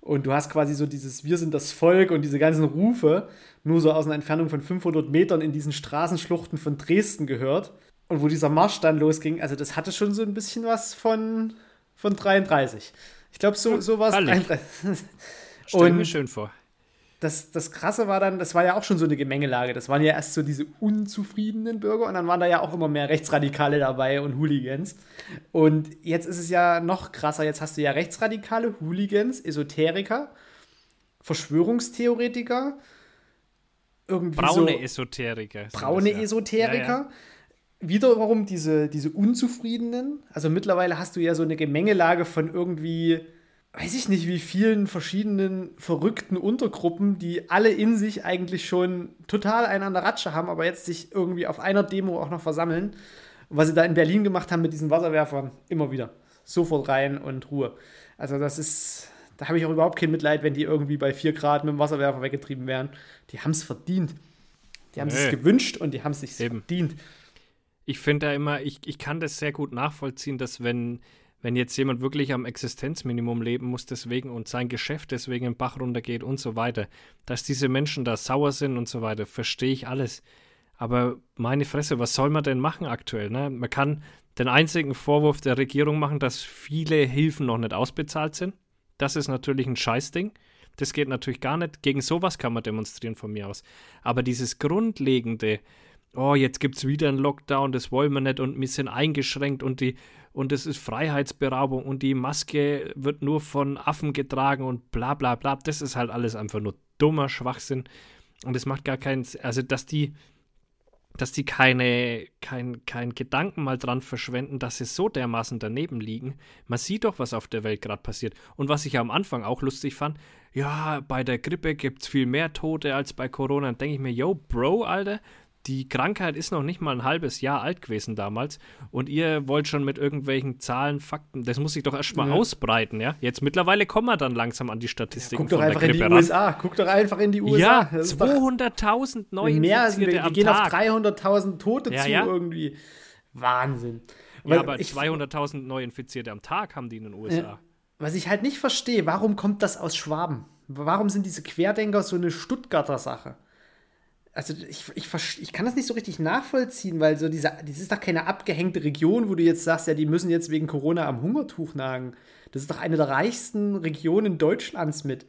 Und du hast quasi so dieses Wir sind das Volk und diese ganzen Rufe nur so aus einer Entfernung von 500 Metern in diesen Straßenschluchten von Dresden gehört. Und wo dieser Marsch dann losging, also das hatte schon so ein bisschen was von, von 33. Ich glaube, so, so war es. Stell mir schön vor. Das, das Krasse war dann, das war ja auch schon so eine Gemengelage. Das waren ja erst so diese unzufriedenen Bürger und dann waren da ja auch immer mehr Rechtsradikale dabei und Hooligans. Und jetzt ist es ja noch krasser. Jetzt hast du ja Rechtsradikale, Hooligans, Esoteriker, Verschwörungstheoretiker, irgendwie braune so Esoteriker. Braune ja. Esoteriker. Ja, ja wiederum diese, diese Unzufriedenen. Also mittlerweile hast du ja so eine Gemengelage von irgendwie, weiß ich nicht, wie vielen verschiedenen verrückten Untergruppen, die alle in sich eigentlich schon total einander Ratsche haben, aber jetzt sich irgendwie auf einer Demo auch noch versammeln. was sie da in Berlin gemacht haben mit diesen Wasserwerfern, immer wieder. Sofort rein und Ruhe. Also das ist, da habe ich auch überhaupt kein Mitleid, wenn die irgendwie bei 4 Grad mit dem Wasserwerfer weggetrieben werden. Die haben es verdient. Die haben es sich gewünscht und die haben es sich verdient ich finde da immer, ich, ich kann das sehr gut nachvollziehen, dass wenn, wenn jetzt jemand wirklich am Existenzminimum leben muss deswegen und sein Geschäft deswegen im Bach runtergeht und so weiter, dass diese Menschen da sauer sind und so weiter, verstehe ich alles. Aber meine Fresse, was soll man denn machen aktuell? Ne? Man kann den einzigen Vorwurf der Regierung machen, dass viele Hilfen noch nicht ausbezahlt sind. Das ist natürlich ein Scheißding. Das geht natürlich gar nicht. Gegen sowas kann man demonstrieren von mir aus. Aber dieses Grundlegende, oh, jetzt gibt es wieder einen Lockdown, das wollen wir nicht und wir sind eingeschränkt und die und es ist Freiheitsberaubung und die Maske wird nur von Affen getragen und bla bla bla. Das ist halt alles einfach nur dummer Schwachsinn. Und es macht gar keinen, also dass die, dass die keine, kein, kein Gedanken mal dran verschwenden, dass sie so dermaßen daneben liegen. Man sieht doch, was auf der Welt gerade passiert. Und was ich am Anfang auch lustig fand, ja, bei der Grippe gibt es viel mehr Tote als bei Corona. Dann denke ich mir, yo, Bro, Alter, die Krankheit ist noch nicht mal ein halbes Jahr alt gewesen damals und ihr wollt schon mit irgendwelchen Zahlen, Fakten, das muss sich doch erstmal ja. ausbreiten, ja? Jetzt mittlerweile kommen wir dann langsam an die Statistiken. Ja, guck doch einfach in die ran. USA, guck doch einfach in die USA. Ja, 200.000 neue mehr, Infizierte wir, wir gehen Tag. auf 300.000 Tote ja, zu ja? irgendwie. Wahnsinn. Ja, aber 200.000 Neuinfizierte am Tag haben die in den USA. Was ich halt nicht verstehe, warum kommt das aus Schwaben? Warum sind diese Querdenker so eine Stuttgarter Sache? Also ich, ich, ich kann das nicht so richtig nachvollziehen, weil so diese, das ist doch keine abgehängte Region, wo du jetzt sagst, ja, die müssen jetzt wegen Corona am Hungertuch nagen. Das ist doch eine der reichsten Regionen Deutschlands mit.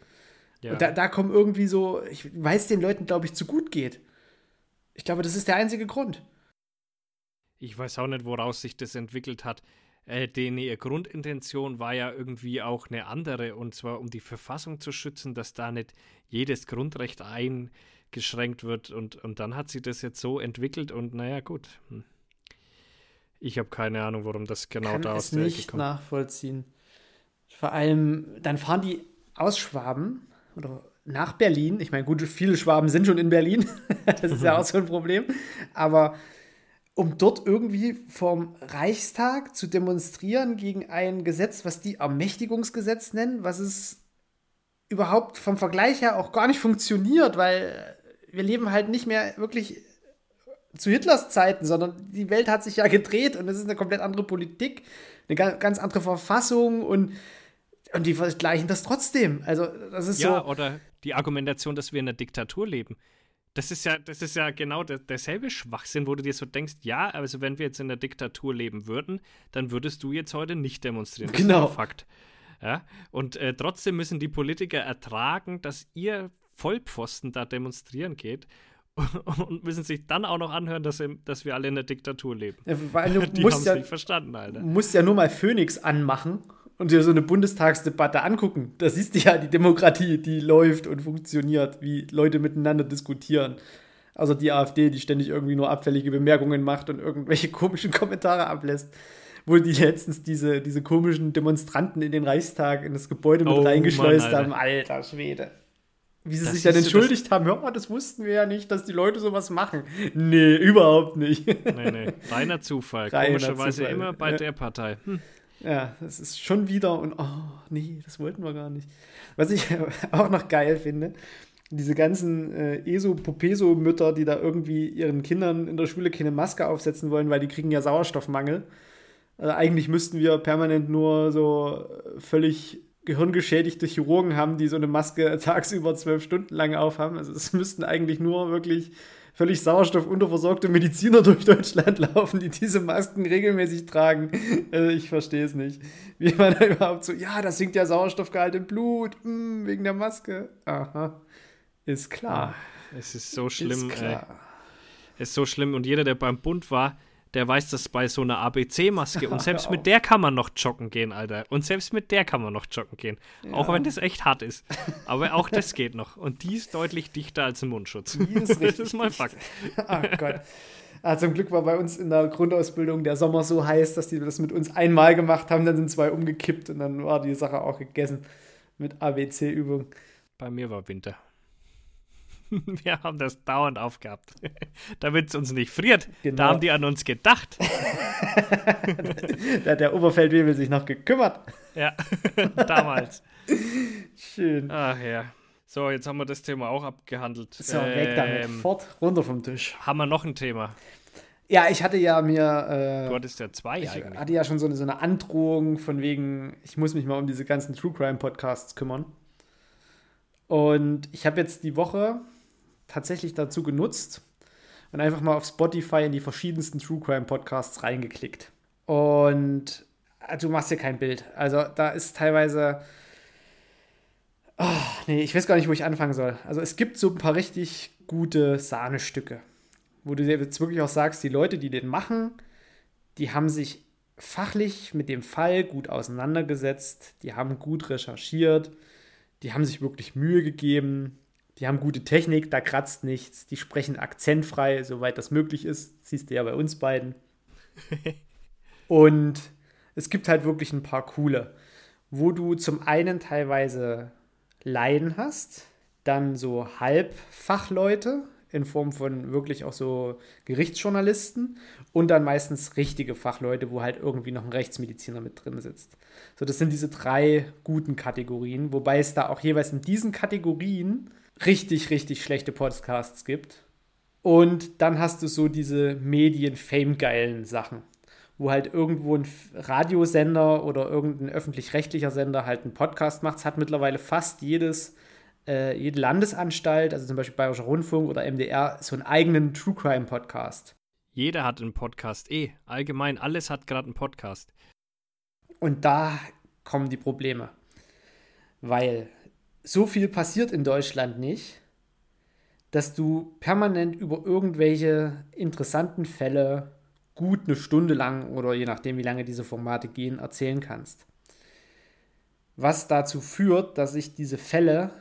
Ja. Und da, da kommen irgendwie so, ich weiß den Leuten, glaube ich, zu gut geht. Ich glaube, das ist der einzige Grund. Ich weiß auch nicht, woraus sich das entwickelt hat. Äh, denen ihre Grundintention war ja irgendwie auch eine andere, und zwar um die Verfassung zu schützen, dass da nicht jedes Grundrecht ein geschränkt wird. Und, und dann hat sich das jetzt so entwickelt und naja, gut. Hm. Ich habe keine Ahnung, warum das genau Kann da aus der nicht Ecke kommt. nachvollziehen. Vor allem, dann fahren die aus Schwaben oder nach Berlin. Ich meine, gut, viele Schwaben sind schon in Berlin. das ist ja auch so ein Problem. Aber um dort irgendwie vom Reichstag zu demonstrieren gegen ein Gesetz, was die Ermächtigungsgesetz nennen, was es überhaupt vom Vergleich her auch gar nicht funktioniert, weil wir leben halt nicht mehr wirklich zu Hitlers Zeiten, sondern die Welt hat sich ja gedreht und es ist eine komplett andere Politik, eine ganz andere Verfassung und, und die vergleichen das trotzdem. Also, das ist ja, so. oder die Argumentation, dass wir in einer Diktatur leben. Das ist ja, das ist ja genau der, derselbe Schwachsinn, wo du dir so denkst, ja, also wenn wir jetzt in einer Diktatur leben würden, dann würdest du jetzt heute nicht demonstrieren. Das genau. Fakt. Ja? Und äh, trotzdem müssen die Politiker ertragen, dass ihr Vollpfosten da demonstrieren geht und müssen sich dann auch noch anhören, dass, dass wir alle in der Diktatur leben. Ja, weil du die es ja, nicht verstanden, Alter. Du musst ja nur mal Phoenix anmachen und dir so eine Bundestagsdebatte angucken. Da siehst du ja die Demokratie, die läuft und funktioniert, wie Leute miteinander diskutieren. Also die AfD, die ständig irgendwie nur abfällige Bemerkungen macht und irgendwelche komischen Kommentare ablässt wo die letztens diese, diese komischen Demonstranten in den Reichstag, in das Gebäude mit oh, reingeschleust Mann, haben. Alter Schwede. Wie sie das sich dann entschuldigt haben, ja, das wussten wir ja nicht, dass die Leute sowas machen. Nee, überhaupt nicht. Nee, nee. Reiner Zufall. Reiner Komischerweise Zufall. immer bei ja. der Partei. Hm. Ja, das ist schon wieder und oh, nee, das wollten wir gar nicht. Was ich auch noch geil finde, diese ganzen äh, ESO-Popeso-Mütter, die da irgendwie ihren Kindern in der Schule keine Maske aufsetzen wollen, weil die kriegen ja Sauerstoffmangel. Also eigentlich müssten wir permanent nur so völlig gehirngeschädigte Chirurgen haben, die so eine Maske tagsüber zwölf Stunden lang aufhaben. Also es müssten eigentlich nur wirklich völlig sauerstoffunterversorgte Mediziner durch Deutschland laufen, die diese Masken regelmäßig tragen. Also ich verstehe es nicht. Wie man da überhaupt so, ja, das sinkt ja Sauerstoffgehalt im Blut, mh, hm, wegen der Maske. Aha, ist klar. Es ist so schlimm. Ist klar. Ey. Es ist so schlimm. Und jeder, der beim Bund war, der weiß das bei so einer ABC-Maske. Und selbst mit der kann man noch joggen gehen, Alter. Und selbst mit der kann man noch joggen gehen. Ja. Auch wenn das echt hart ist. Aber auch das geht noch. Und die ist deutlich dichter als ein Mundschutz. Die ist das ist mal Fakt. Ach Gott. Ah, zum Glück war bei uns in der Grundausbildung der Sommer so heiß, dass die das mit uns einmal gemacht haben. Dann sind zwei umgekippt und dann war die Sache auch gegessen mit ABC-Übung. Bei mir war Winter. Wir haben das dauernd aufgehabt. Damit es uns nicht friert. Genau. Da haben die an uns gedacht. da hat der Oberfeldwebel sich noch gekümmert. Ja, damals. Schön. Ach ja. So, jetzt haben wir das Thema auch abgehandelt. So, ähm, weg damit. Fort, runter vom Tisch. Haben wir noch ein Thema? Ja, ich hatte ja mir. Äh, du hattest ja zwei ich eigentlich. hatte ja schon so eine, so eine Androhung von wegen, ich muss mich mal um diese ganzen True Crime Podcasts kümmern. Und ich habe jetzt die Woche tatsächlich dazu genutzt und einfach mal auf Spotify in die verschiedensten True Crime Podcasts reingeklickt. Und äh, du machst dir kein Bild. Also da ist teilweise. Oh, nee, ich weiß gar nicht, wo ich anfangen soll. Also es gibt so ein paar richtig gute Sahnestücke, wo du dir jetzt wirklich auch sagst, die Leute, die den machen, die haben sich fachlich mit dem Fall gut auseinandergesetzt, die haben gut recherchiert, die haben sich wirklich Mühe gegeben, Die haben gute Technik, da kratzt nichts. Die sprechen akzentfrei, soweit das möglich ist. siehst du ja bei uns beiden. Und es gibt halt wirklich ein paar coole, wo du zum einen teilweise Laien hast, dann so Halbfachleute in Form von wirklich auch so Gerichtsjournalisten und dann meistens richtige Fachleute, wo halt irgendwie noch ein Rechtsmediziner mit drin sitzt. So, das sind diese drei guten Kategorien, wobei es da auch jeweils in diesen Kategorien richtig, richtig schlechte Podcasts gibt. Und dann hast du so diese Medien-Fame-geilen Sachen, wo halt irgendwo ein Radiosender oder irgendein öffentlich-rechtlicher Sender halt einen Podcast macht. Es hat mittlerweile fast jedes, äh, jede Landesanstalt, also zum Beispiel Bayerischer Rundfunk oder MDR, so einen eigenen True Crime Podcast. Jeder hat einen Podcast, eh. Allgemein, alles hat gerade einen Podcast. Und da kommen die Probleme. Weil so viel passiert in Deutschland nicht, dass du permanent über irgendwelche interessanten Fälle gut eine Stunde lang oder je nachdem, wie lange diese Formate gehen, erzählen kannst. Was dazu führt, dass sich diese Fälle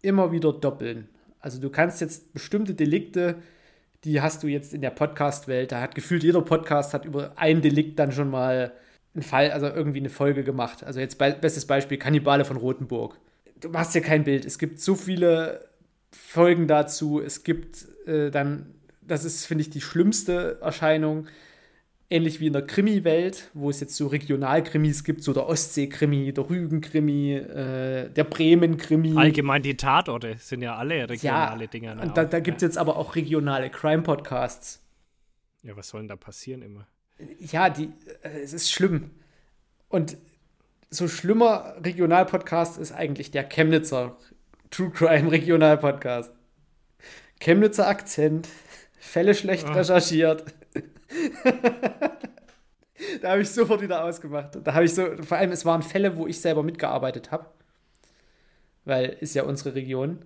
immer wieder doppeln. Also du kannst jetzt bestimmte Delikte, die hast du jetzt in der Podcast-Welt, da hat gefühlt jeder Podcast hat über ein Delikt dann schon mal einen Fall, also irgendwie eine Folge gemacht. Also jetzt be bestes Beispiel Kannibale von Rothenburg du machst dir kein Bild. Es gibt so viele Folgen dazu. Es gibt äh, dann, das ist, finde ich, die schlimmste Erscheinung. Ähnlich wie in der Krimi-Welt, wo es jetzt so Regionalkrimis gibt, so der Ostsee-Krimi, der Rügen-Krimi, äh, der Bremen-Krimi. Allgemein die Tatorte sind ja alle regionale ja, Dinge. Und da, da gibt es jetzt aber auch regionale Crime-Podcasts. Ja, was soll denn da passieren immer? Ja, die, äh, es ist schlimm. Und so schlimmer Regionalpodcast ist eigentlich der Chemnitzer True Crime Regionalpodcast. Chemnitzer Akzent, Fälle schlecht oh. recherchiert. da habe ich sofort wieder ausgemacht. Da habe ich so, vor allem, es waren Fälle, wo ich selber mitgearbeitet habe. Weil ist ja unsere Region.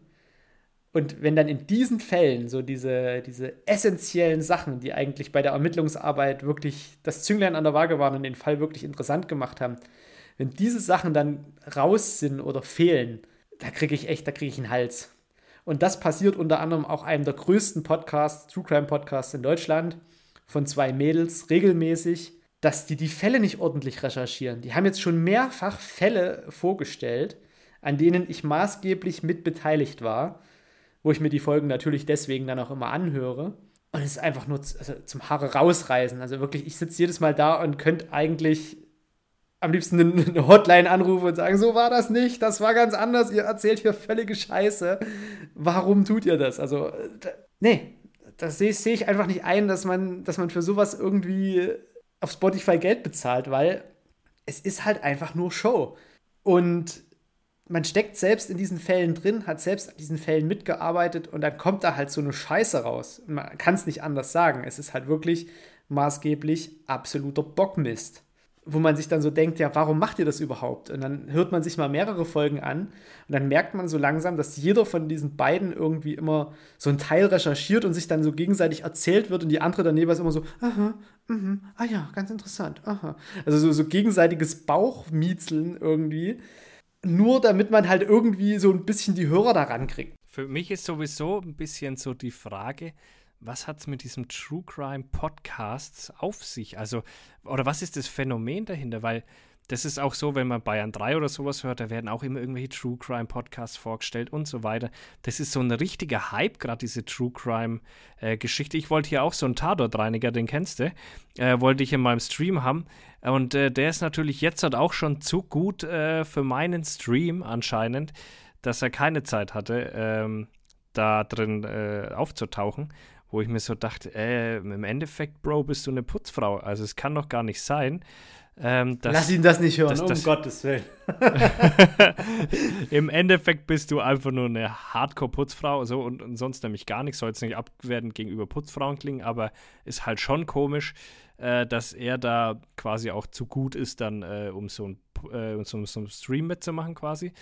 Und wenn dann in diesen Fällen so diese, diese essentiellen Sachen, die eigentlich bei der Ermittlungsarbeit wirklich das Zünglein an der Waage waren und den Fall wirklich interessant gemacht haben, wenn diese Sachen dann raus sind oder fehlen, da kriege ich echt, da kriege ich einen Hals. Und das passiert unter anderem auch einem der größten Podcasts, True Crime Podcasts in Deutschland, von zwei Mädels regelmäßig, dass die die Fälle nicht ordentlich recherchieren. Die haben jetzt schon mehrfach Fälle vorgestellt, an denen ich maßgeblich mit beteiligt war, wo ich mir die Folgen natürlich deswegen dann auch immer anhöre. Und es ist einfach nur also zum Haare rausreißen. Also wirklich, ich sitze jedes Mal da und könnte eigentlich am liebsten eine Hotline anrufen und sagen, so war das nicht, das war ganz anders, ihr erzählt hier völlige Scheiße. Warum tut ihr das? Also, nee, das sehe seh ich einfach nicht ein, dass man, dass man für sowas irgendwie auf Spotify Geld bezahlt, weil es ist halt einfach nur Show. Und man steckt selbst in diesen Fällen drin, hat selbst an diesen Fällen mitgearbeitet und dann kommt da halt so eine Scheiße raus. Man kann es nicht anders sagen. Es ist halt wirklich maßgeblich absoluter Bockmist wo man sich dann so denkt, ja, warum macht ihr das überhaupt? Und dann hört man sich mal mehrere Folgen an und dann merkt man so langsam, dass jeder von diesen beiden irgendwie immer so ein Teil recherchiert und sich dann so gegenseitig erzählt wird und die andere daneben ist immer so, aha, mh, ah ja, ganz interessant, aha. Also so, so gegenseitiges Bauchmiezeln irgendwie, nur damit man halt irgendwie so ein bisschen die Hörer daran kriegt. Für mich ist sowieso ein bisschen so die Frage, was hat es mit diesem True Crime Podcasts auf sich? Also, oder was ist das Phänomen dahinter? Weil das ist auch so, wenn man Bayern 3 oder sowas hört, da werden auch immer irgendwelche True Crime Podcasts vorgestellt und so weiter. Das ist so ein richtiger Hype, gerade diese True Crime äh, Geschichte. Ich wollte hier auch so einen Tatortreiniger, den kennst du, äh, wollte ich in meinem Stream haben. Und äh, der ist natürlich jetzt halt auch schon zu gut äh, für meinen Stream anscheinend, dass er keine Zeit hatte, ähm, da drin äh, aufzutauchen wo ich mir so dachte, äh, im Endeffekt, Bro, bist du eine Putzfrau. Also es kann doch gar nicht sein. Ähm, dass, Lass ihn das nicht hören, dass, um das, Gottes Willen. Im Endeffekt bist du einfach nur eine Hardcore-Putzfrau so, und, und, sonst nämlich gar nichts. Soll jetzt nicht abwertend gegenüber Putzfrauen klingen, aber ist halt schon komisch, äh, dass er da quasi auch zu gut ist, dann äh, um so ein äh, um so, so einen Stream mitzumachen quasi.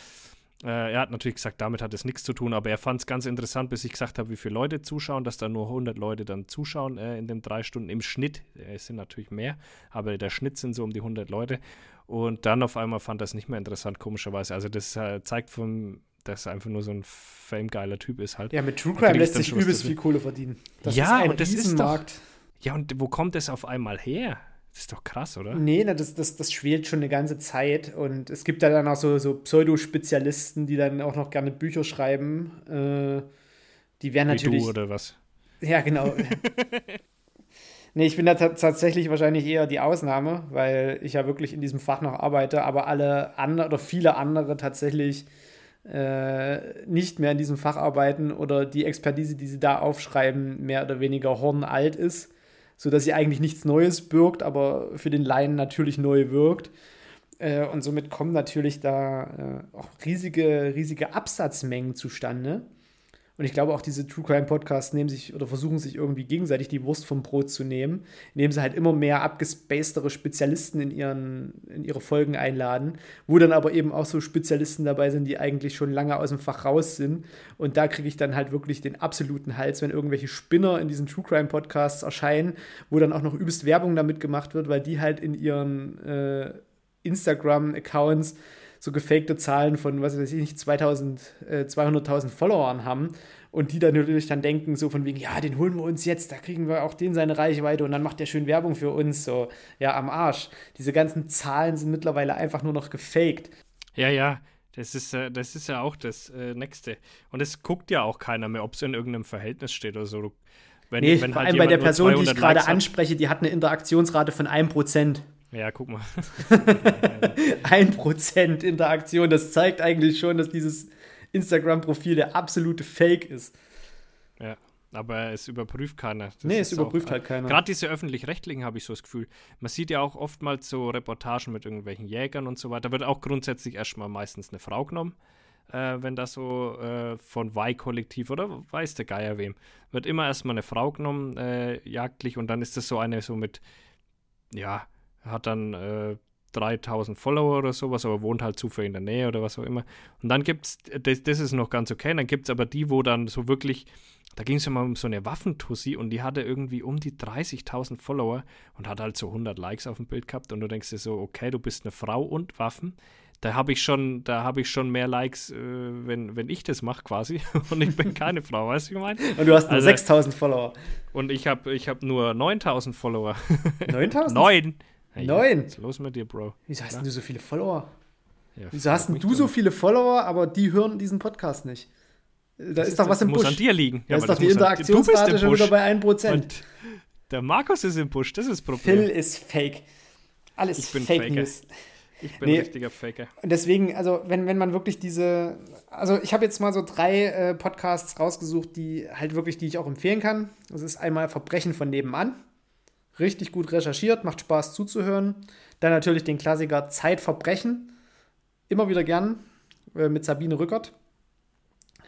Äh, er hat natürlich gesagt, damit hat es nichts zu tun, aber er fand es ganz interessant, bis ich gesagt habe, wie viele Leute zuschauen, dass da nur 100 Leute dann zuschauen äh, in den drei Stunden im Schnitt. Äh, es sind natürlich mehr, aber der Schnitt sind so um die 100 Leute. Und dann auf einmal fand er es nicht mehr interessant, komischerweise. Also das äh, zeigt von, dass er einfach nur so ein famegeiler Typ ist halt. Ja, mit True Crime lässt sich übelst viel Kohle verdienen. Das ja, ist ein und das ist doch, Ja, und wo kommt das auf einmal her? Das ist doch krass, oder? Nee, na, das, das, das schwelt schon eine ganze Zeit. Und es gibt da dann auch so, so Pseudospezialisten, die dann auch noch gerne Bücher schreiben. Äh, die werden natürlich. Du oder was? Ja, genau. nee, ich bin da tatsächlich wahrscheinlich eher die Ausnahme, weil ich ja wirklich in diesem Fach noch arbeite, aber alle andere oder viele andere tatsächlich äh, nicht mehr in diesem Fach arbeiten oder die Expertise, die sie da aufschreiben, mehr oder weniger hornalt ist, sodass sie eigentlich nichts Neues birgt, aber für den Laien natürlich neu wirkt. Äh, und somit kommen natürlich da äh, auch riesige, riesige Absatzmengen zustande. Und ich glaube auch diese True Crime Podcasts nehmen sich oder versuchen sich irgendwie gegenseitig die Wurst vom Brot zu nehmen, indem sie halt immer mehr abgespacedere Spezialisten in, ihren, in ihre Folgen einladen, wo dann aber eben auch so Spezialisten dabei sind, die eigentlich schon lange aus dem Fach raus sind. Und da kriege ich dann halt wirklich den absoluten Hals, wenn irgendwelche Spinner in diesen True Crime Podcasts erscheinen, wo dann auch noch übelst Werbung damit gemacht wird, weil die halt in ihren äh, Instagram-Accounts so gefakte Zahlen von, was weiß ich nicht, 2000, äh, 200.000 Followern haben und die dann natürlich dann denken, so von wegen, ja, den holen wir uns jetzt, da kriegen wir auch den seine Reichweite und dann macht der schön Werbung für uns, so, ja, am Arsch. Diese ganzen Zahlen sind mittlerweile einfach nur noch gefaked. Ja, ja, das ist, äh, das ist ja auch das äh, Nächste. Und es guckt ja auch keiner mehr, ob es in irgendeinem Verhältnis steht oder so. Wenn, nee, wenn vor halt allem bei der Person, die ich gerade anspreche, die hat eine Interaktionsrate von 1%. Ja, guck mal. Ein Prozent Interaktion, das zeigt eigentlich schon, dass dieses Instagram-Profil der absolute Fake ist. Ja, aber es überprüft keiner. Das nee, es überprüft auch, halt keiner. Gerade diese öffentlich-rechtlichen habe ich so das Gefühl. Man sieht ja auch oftmals so Reportagen mit irgendwelchen Jägern und so weiter. Da wird auch grundsätzlich erstmal meistens eine Frau genommen, äh, wenn das so äh, von Weih-Kollektiv oder weiß der Geier wem, wird immer erstmal eine Frau genommen, äh, jagdlich, und dann ist das so eine so mit, ja, hat dann äh, 3000 Follower oder sowas, aber wohnt halt zufällig in der Nähe oder was auch immer. Und dann gibt es, das, das, ist noch ganz okay, dann gibt es aber die, wo dann so wirklich, da ging es ja mal um so eine Waffentussi und die hatte irgendwie um die 30.000 Follower und hat halt so 100 Likes auf dem Bild gehabt und du denkst dir so, okay, du bist eine Frau und Waffen. Da habe ich schon, da habe ich schon mehr Likes, äh, wenn, wenn ich das mache quasi. Und ich bin keine Frau, weißt du, wie ich meine? Und du hast nur also, 6000 Follower. Und ich habe ich hab nur 9000 Follower. 9000? Neun. Hey, Neun. Was ist los mit dir, Bro? Wieso hast du so viele Follower? Ja, Wieso hast du so viele Follower, aber die hören diesen Podcast nicht? Da das ist, doch was im Busch. muss an dir liegen. Da ja, ist doch die Interaktionsrate schon wieder bei 1%. Und der Markus ist im Busch, das ist das Problem. Phil ist fake. Alles ich bin Fake Faker. News. Ich bin nee. ein richtiger Faker. Und deswegen, also wenn, wenn man wirklich diese, also ich habe jetzt mal so drei äh, Podcasts rausgesucht, die halt wirklich, die ich auch empfehlen kann. Das ist einmal Verbrechen von nebenan. Richtig gut recherchiert, macht Spaß zuzuhören. Dann natürlich den Klassiker Zeitverbrechen. Immer wieder gern äh, mit Sabine Rückert.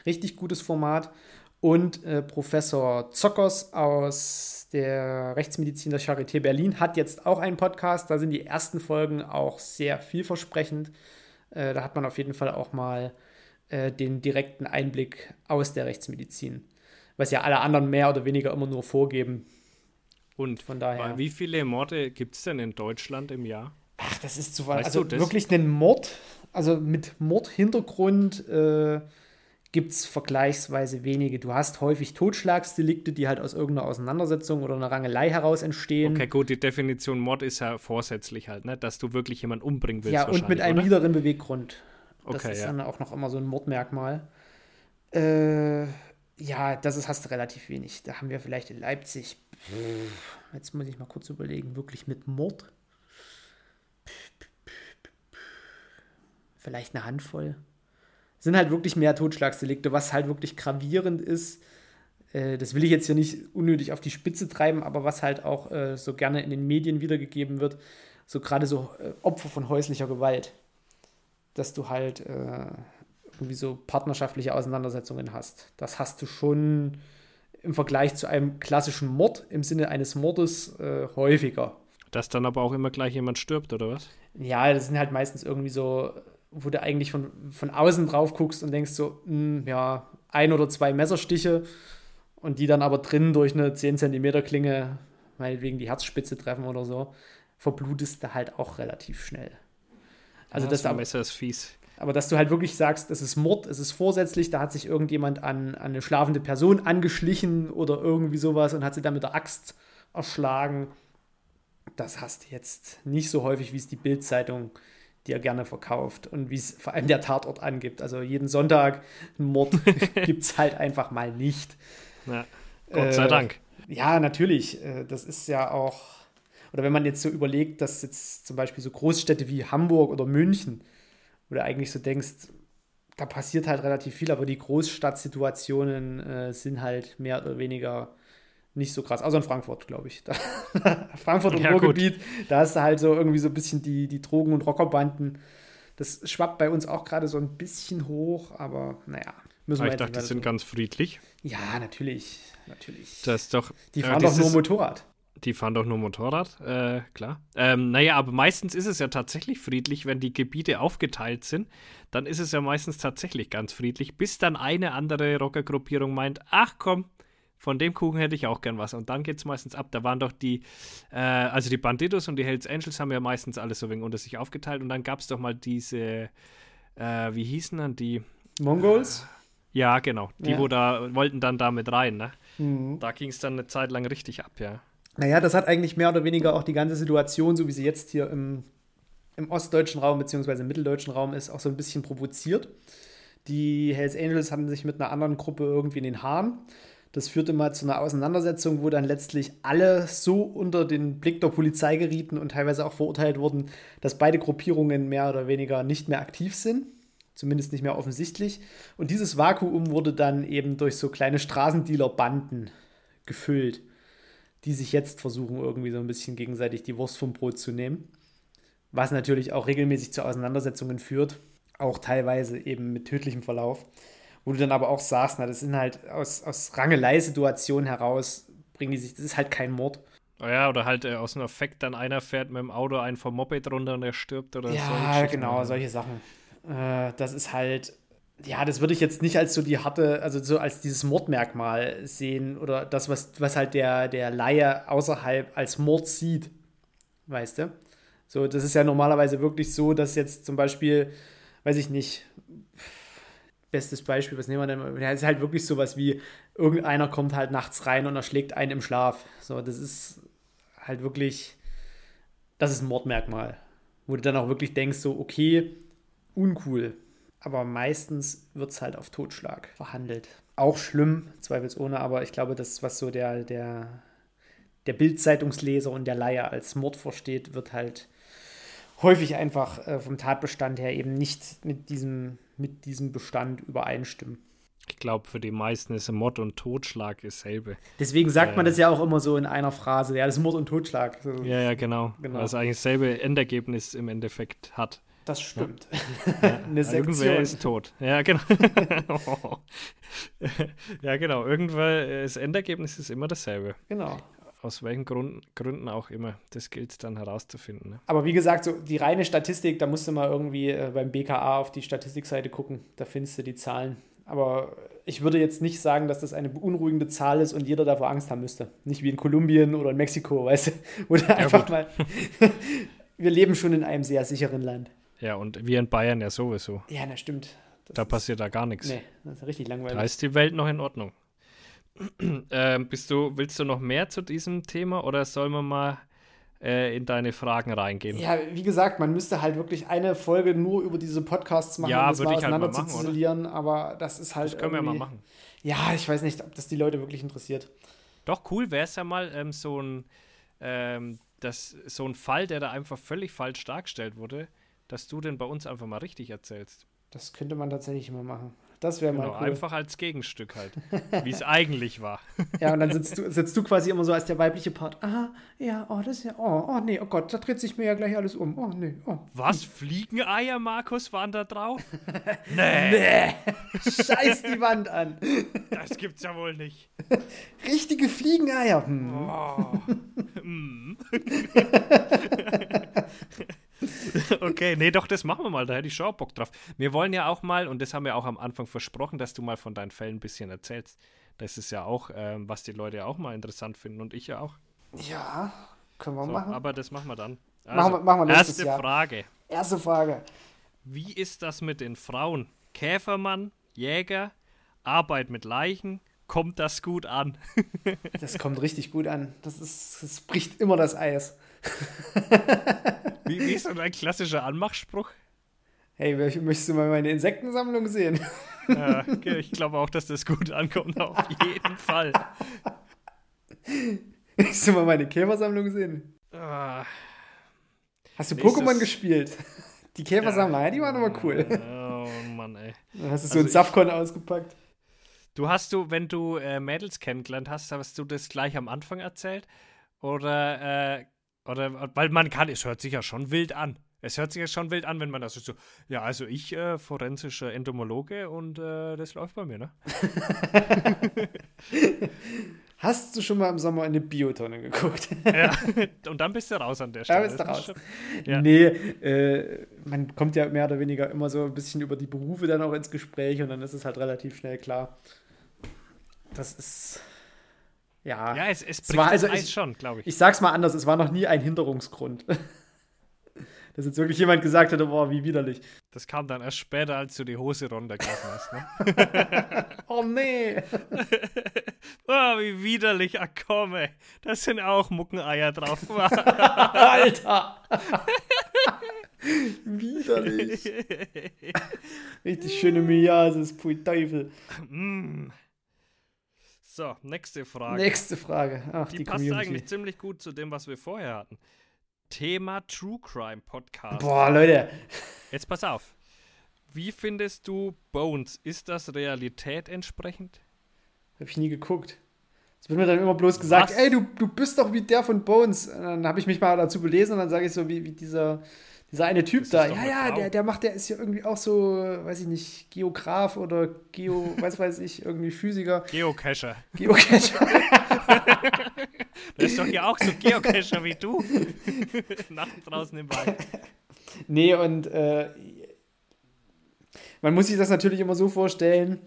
Richtig gutes Format. Und äh, Professor Zockers aus der Rechtsmedizin der Charité Berlin hat jetzt auch einen Podcast. Da sind die ersten Folgen auch sehr vielversprechend. Äh, da hat man auf jeden Fall auch mal äh, den direkten Einblick aus der Rechtsmedizin. Was ja alle anderen mehr oder weniger immer nur vorgeben. Und von daher. Wie viele Morde gibt es denn in Deutschland im Jahr? Ach, das ist zu weit. Also wirklich einen Mord, also mit Mordhintergrund äh, gibt es vergleichsweise wenige. Du hast häufig Totschlagsdelikte, die halt aus irgendeiner Auseinandersetzung oder einer Rangelei heraus entstehen. Okay, gut, die Definition Mord ist ja vorsätzlich halt, ne? dass du wirklich jemanden umbringen willst. Ja, und mit einem oder? niederen Beweggrund. Das okay, ist ja. dann auch noch immer so ein Mordmerkmal. Äh, ja, das ist, hast du relativ wenig. Da haben wir vielleicht in Leipzig Jetzt muss ich mal kurz überlegen, wirklich mit Mord? Vielleicht eine Handvoll. Sind halt wirklich mehr Totschlagsdelikte, was halt wirklich gravierend ist. Äh, das will ich jetzt hier nicht unnötig auf die Spitze treiben, aber was halt auch äh, so gerne in den Medien wiedergegeben wird, so gerade so äh, Opfer von häuslicher Gewalt. Dass du halt irgendwie so partnerschaftliche Auseinandersetzungen hast. Das hast du schon im Vergleich zu einem klassischen Mord im Sinne eines Mordes äh, häufiger. Dass dann aber auch immer gleich jemand stirbt, oder was? Ja, das sind halt meistens irgendwie so, wo du eigentlich von, von außen drauf guckst und denkst so, mh, hm, ja, ein oder zwei Messerstiche und die dann aber drin durch eine 10 cm Klinge, meinetwegen die Herzspitze treffen oder so, verblutest du halt auch relativ schnell. Also ja, das, das Messer ist fies. Aber dass du halt wirklich sagst, es ist Mord, es ist vorsätzlich, da hat sich irgendjemand an, an eine schlafende Person angeschlichen oder irgendwie sowas und hat sie dann mit der Axt erschlagen. Das hast du jetzt nicht so häufig, wie es die Bildzeitung dir gerne verkauft und wie es vor allem der Tatort angibt. Also jeden Sonntag einen Mord gibt es halt einfach mal nicht. Ja, Gott sei äh, Dank. Ja, natürlich. Äh, das ist ja auch, oder wenn man jetzt so überlegt, dass jetzt zum Beispiel so Großstädte wie Hamburg oder München, wo du eigentlich so denkst, da passiert halt relativ viel, aber die Großstadtsituationen äh, sind halt mehr oder weniger nicht so krass. Also in Frankfurt, glaube ich. Da, Frankfurt und ja, Ruhrgebiet, da hast du halt so irgendwie so ein bisschen die, die Drogen- und Rockerbanden. Das schwappt bei uns auch gerade so ein bisschen hoch, aber naja. Müssen wir ich dachte, die sind ganz friedlich. Ja, natürlich. Natürlich. Das ist doch. Die fahren äh, doch nur Motorrad. Die fahren doch nur Motorrad, äh, klar. Ähm, naja, aber meistens ist es ja tatsächlich friedlich, wenn die Gebiete aufgeteilt sind. Dann ist es ja meistens tatsächlich ganz friedlich, bis dann eine andere Rockergruppierung meint: Ach komm, von dem Kuchen hätte ich auch gern was. Und dann geht es meistens ab. Da waren doch die, äh, also die Bandidos und die Hells Angels haben ja meistens alles so wegen unter sich aufgeteilt. Und dann gab es doch mal diese, äh, wie hießen dann die? Mongols? Äh, ja, genau. Die, ja. wo da, wollten dann damit rein, ne? Mhm. Da ging es dann eine Zeit lang richtig ab, ja. Naja, das hat eigentlich mehr oder weniger auch die ganze Situation, so wie sie jetzt hier im, im ostdeutschen Raum bzw. im mitteldeutschen Raum ist, auch so ein bisschen provoziert. Die Hells Angels hatten sich mit einer anderen Gruppe irgendwie in den Haaren. Das führte mal zu einer Auseinandersetzung, wo dann letztlich alle so unter den Blick der Polizei gerieten und teilweise auch verurteilt wurden, dass beide Gruppierungen mehr oder weniger nicht mehr aktiv sind. Zumindest nicht mehr offensichtlich. Und dieses Vakuum wurde dann eben durch so kleine Straßendealer-Banden gefüllt, die sich jetzt versuchen, irgendwie so ein bisschen gegenseitig die Wurst vom Brot zu nehmen. Was natürlich auch regelmäßig zu Auseinandersetzungen führt, auch teilweise eben mit tödlichem Verlauf wo du dann aber auch sagst, na, das sind halt aus, aus Rangelei-Situationen heraus, bringen die sich, das ist halt kein Mord. Oh ja, oder halt äh, aus einem Effekt dann einer fährt mit dem Auto einen vom Moped runter und er stirbt oder so. Ja, genau, solche Sachen. Äh, das ist halt, ja, das würde ich jetzt nicht als so die harte, also so als dieses Mordmerkmal sehen oder das, was, was halt der, der Laie außerhalb als Mord sieht. Weißt du? So, das ist ja normalerweise wirklich so, dass jetzt zum Beispiel, weiß ich nicht, bestes Beispiel, was nehmen wir denn? Es ist halt wirklich sowas wie, irgendeiner kommt halt nachts rein und erschlägt einen im Schlaf. So, das ist halt wirklich, das ist ein Mordmerkmal. Wo du dann auch wirklich denkst, so, okay, uncool. Aber meistens wird es halt auf Totschlag verhandelt. Auch schlimm, zweifelsohne, aber ich glaube, das, was so der, der, der Bildzeitungsleser und der Laie als Mord versteht, wird halt häufig einfach äh, vom Tatbestand her eben nicht mit diesem, mit diesem Bestand übereinstimmen. Ich glaube, für die meisten ist Mord und Totschlag dasselbe. Deswegen sagt äh, man das ja auch immer so in einer Phrase, ja, das ist Mord und Totschlag. So. Ja, ja, genau. genau. Weil es eigentlich dasselbe Endergebnis im Endeffekt hat. Das stimmt. Ja. Eine Sektion. Irgendwer ist tot. Ja, genau. ja, genau. Irgendwer, das Endergebnis ist immer dasselbe. Genau aus welchen Grund, Gründen auch immer. Das gilt dann herauszufinden. Ne? Aber wie gesagt, so die reine Statistik, da musst du mal irgendwie äh, beim BKA auf die Statistikseite gucken. Da findest du die Zahlen. Aber ich würde jetzt nicht sagen, dass das eine beunruhigende Zahl ist und jeder davor Angst haben müsste. Nicht wie in Kolumbien oder in Mexiko, weißt du? Oder ja, einfach gut. mal. wir leben schon in einem sehr sicheren Land. Ja, und wir in Bayern ja sowieso. Ja, das stimmt. Das da passiert da gar nichts. Nee, das ist richtig langweilig. Da ist die Welt noch in Ordnung. ähm, bist du, willst du noch mehr zu diesem Thema oder sollen wir mal äh, in deine Fragen reingehen? Ja, wie gesagt, man müsste halt wirklich eine Folge nur über diese Podcasts machen, ja, um das mal auseinander halt zu ziselieren, aber das ist halt. Das können wir mal machen. Ja, ich weiß nicht, ob das die Leute wirklich interessiert. Doch, cool wäre es ja mal ähm, so ein ähm, das, so ein Fall, der da einfach völlig falsch dargestellt wurde, dass du den bei uns einfach mal richtig erzählst. Das könnte man tatsächlich immer machen. Das wäre genau, mal cool. Einfach als Gegenstück halt, wie es eigentlich war. Ja, und dann sitzt du, sitzt du quasi immer so als der weibliche Part. Aha, ja, oh, das ist ja, oh, oh, nee, oh Gott, da dreht sich mir ja gleich alles um. Oh, nee, oh. Was, Fliegeneier, Markus, waren da drauf? nee. nee. Scheiß die Wand an. Das gibt's ja wohl nicht. Richtige Fliegeneier. Hm. Oh. okay, nee, doch, das machen wir mal. Da hätte ich schon auch Bock drauf. Wir wollen ja auch mal, und das haben wir auch am Anfang versprochen, dass du mal von deinen Fällen ein bisschen erzählst. Das ist ja auch, ähm, was die Leute ja auch mal interessant finden und ich ja auch. Ja, können wir so, machen. Aber das machen wir dann. Also, machen wir, machen wir erste Jahr. Frage. Erste Frage. Wie ist das mit den Frauen? Käfermann, Jäger, Arbeit mit Leichen, kommt das gut an? das kommt richtig gut an. Das, ist, das bricht immer das Eis. wie, wie ist so dein klassischer Anmachspruch? Hey, möchtest du mal meine Insektensammlung sehen? Ja, ich glaube auch, dass das gut ankommt, auf jeden Fall. Möchtest du mal meine Käfersammlung sehen? Ah. Hast du Pokémon gespielt? Die Käfersammler, ja, die waren aber cool. Oh Mann, ey. Dann hast du so also ein Safcon ausgepackt. Du hast du, wenn du äh, Mädels kennengelernt hast, hast du das gleich am Anfang erzählt? Oder, äh, oder, weil man kann, es hört sich ja schon wild an. Es hört sich ja schon wild an, wenn man das so, ja, also ich, äh, forensischer Entomologe und äh, das läuft bei mir, ne? Hast du schon mal im Sommer in eine Biotonne geguckt? ja, und dann bist du raus an der Stelle. Ja, bist du raus. Ja. Nee, äh, man kommt ja mehr oder weniger immer so ein bisschen über die Berufe dann auch ins Gespräch und dann ist es halt relativ schnell klar. Das ist. Ja, ja es, es bringt es war, also ich, schon, glaube ich. Ich sag's mal anders, es war noch nie ein Hinderungsgrund dass jetzt wirklich jemand gesagt hätte, boah, wie widerlich. Das kam dann erst später, als du die Hose runtergelassen hast, ne? oh nee! oh, wie widerlich, ach komm, ey. Da sind auch Muckeneier drauf. Alter! widerlich. Richtig schöne Miasis, pui Teufel. Mm. So, nächste Frage. Nächste Frage. Ach, die, die passt Community. eigentlich ziemlich gut zu dem, was wir vorher hatten. Thema True Crime Podcast. Boah, Leute. Jetzt pass auf. Wie findest du Bones? Ist das Realität entsprechend? Hab ich nie geguckt. Es wird mir dann immer bloß gesagt, Was? ey, du, du bist doch wie der von Bones. Und dann habe ich mich mal dazu belesen und dann sage ich so, wie, wie dieser, dieser eine Typ da. Ja, ja, der, der macht, der ist ja irgendwie auch so, weiß ich nicht, Geograf oder Geo, weiß weiß ich, irgendwie Physiker. Geocacher. Geocacher. Der ist doch hier auch so Geocacher wie du. Nachts draußen im Wald. Nee, und äh, man muss sich das natürlich immer so vorstellen.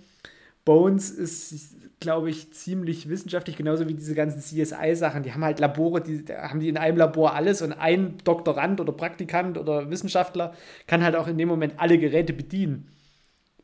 Bones ist, glaube ich, ziemlich wissenschaftlich, genauso wie diese ganzen CSI-Sachen. Die haben halt Labore, die haben die in einem Labor alles und ein Doktorand oder Praktikant oder Wissenschaftler kann halt auch in dem Moment alle Geräte bedienen.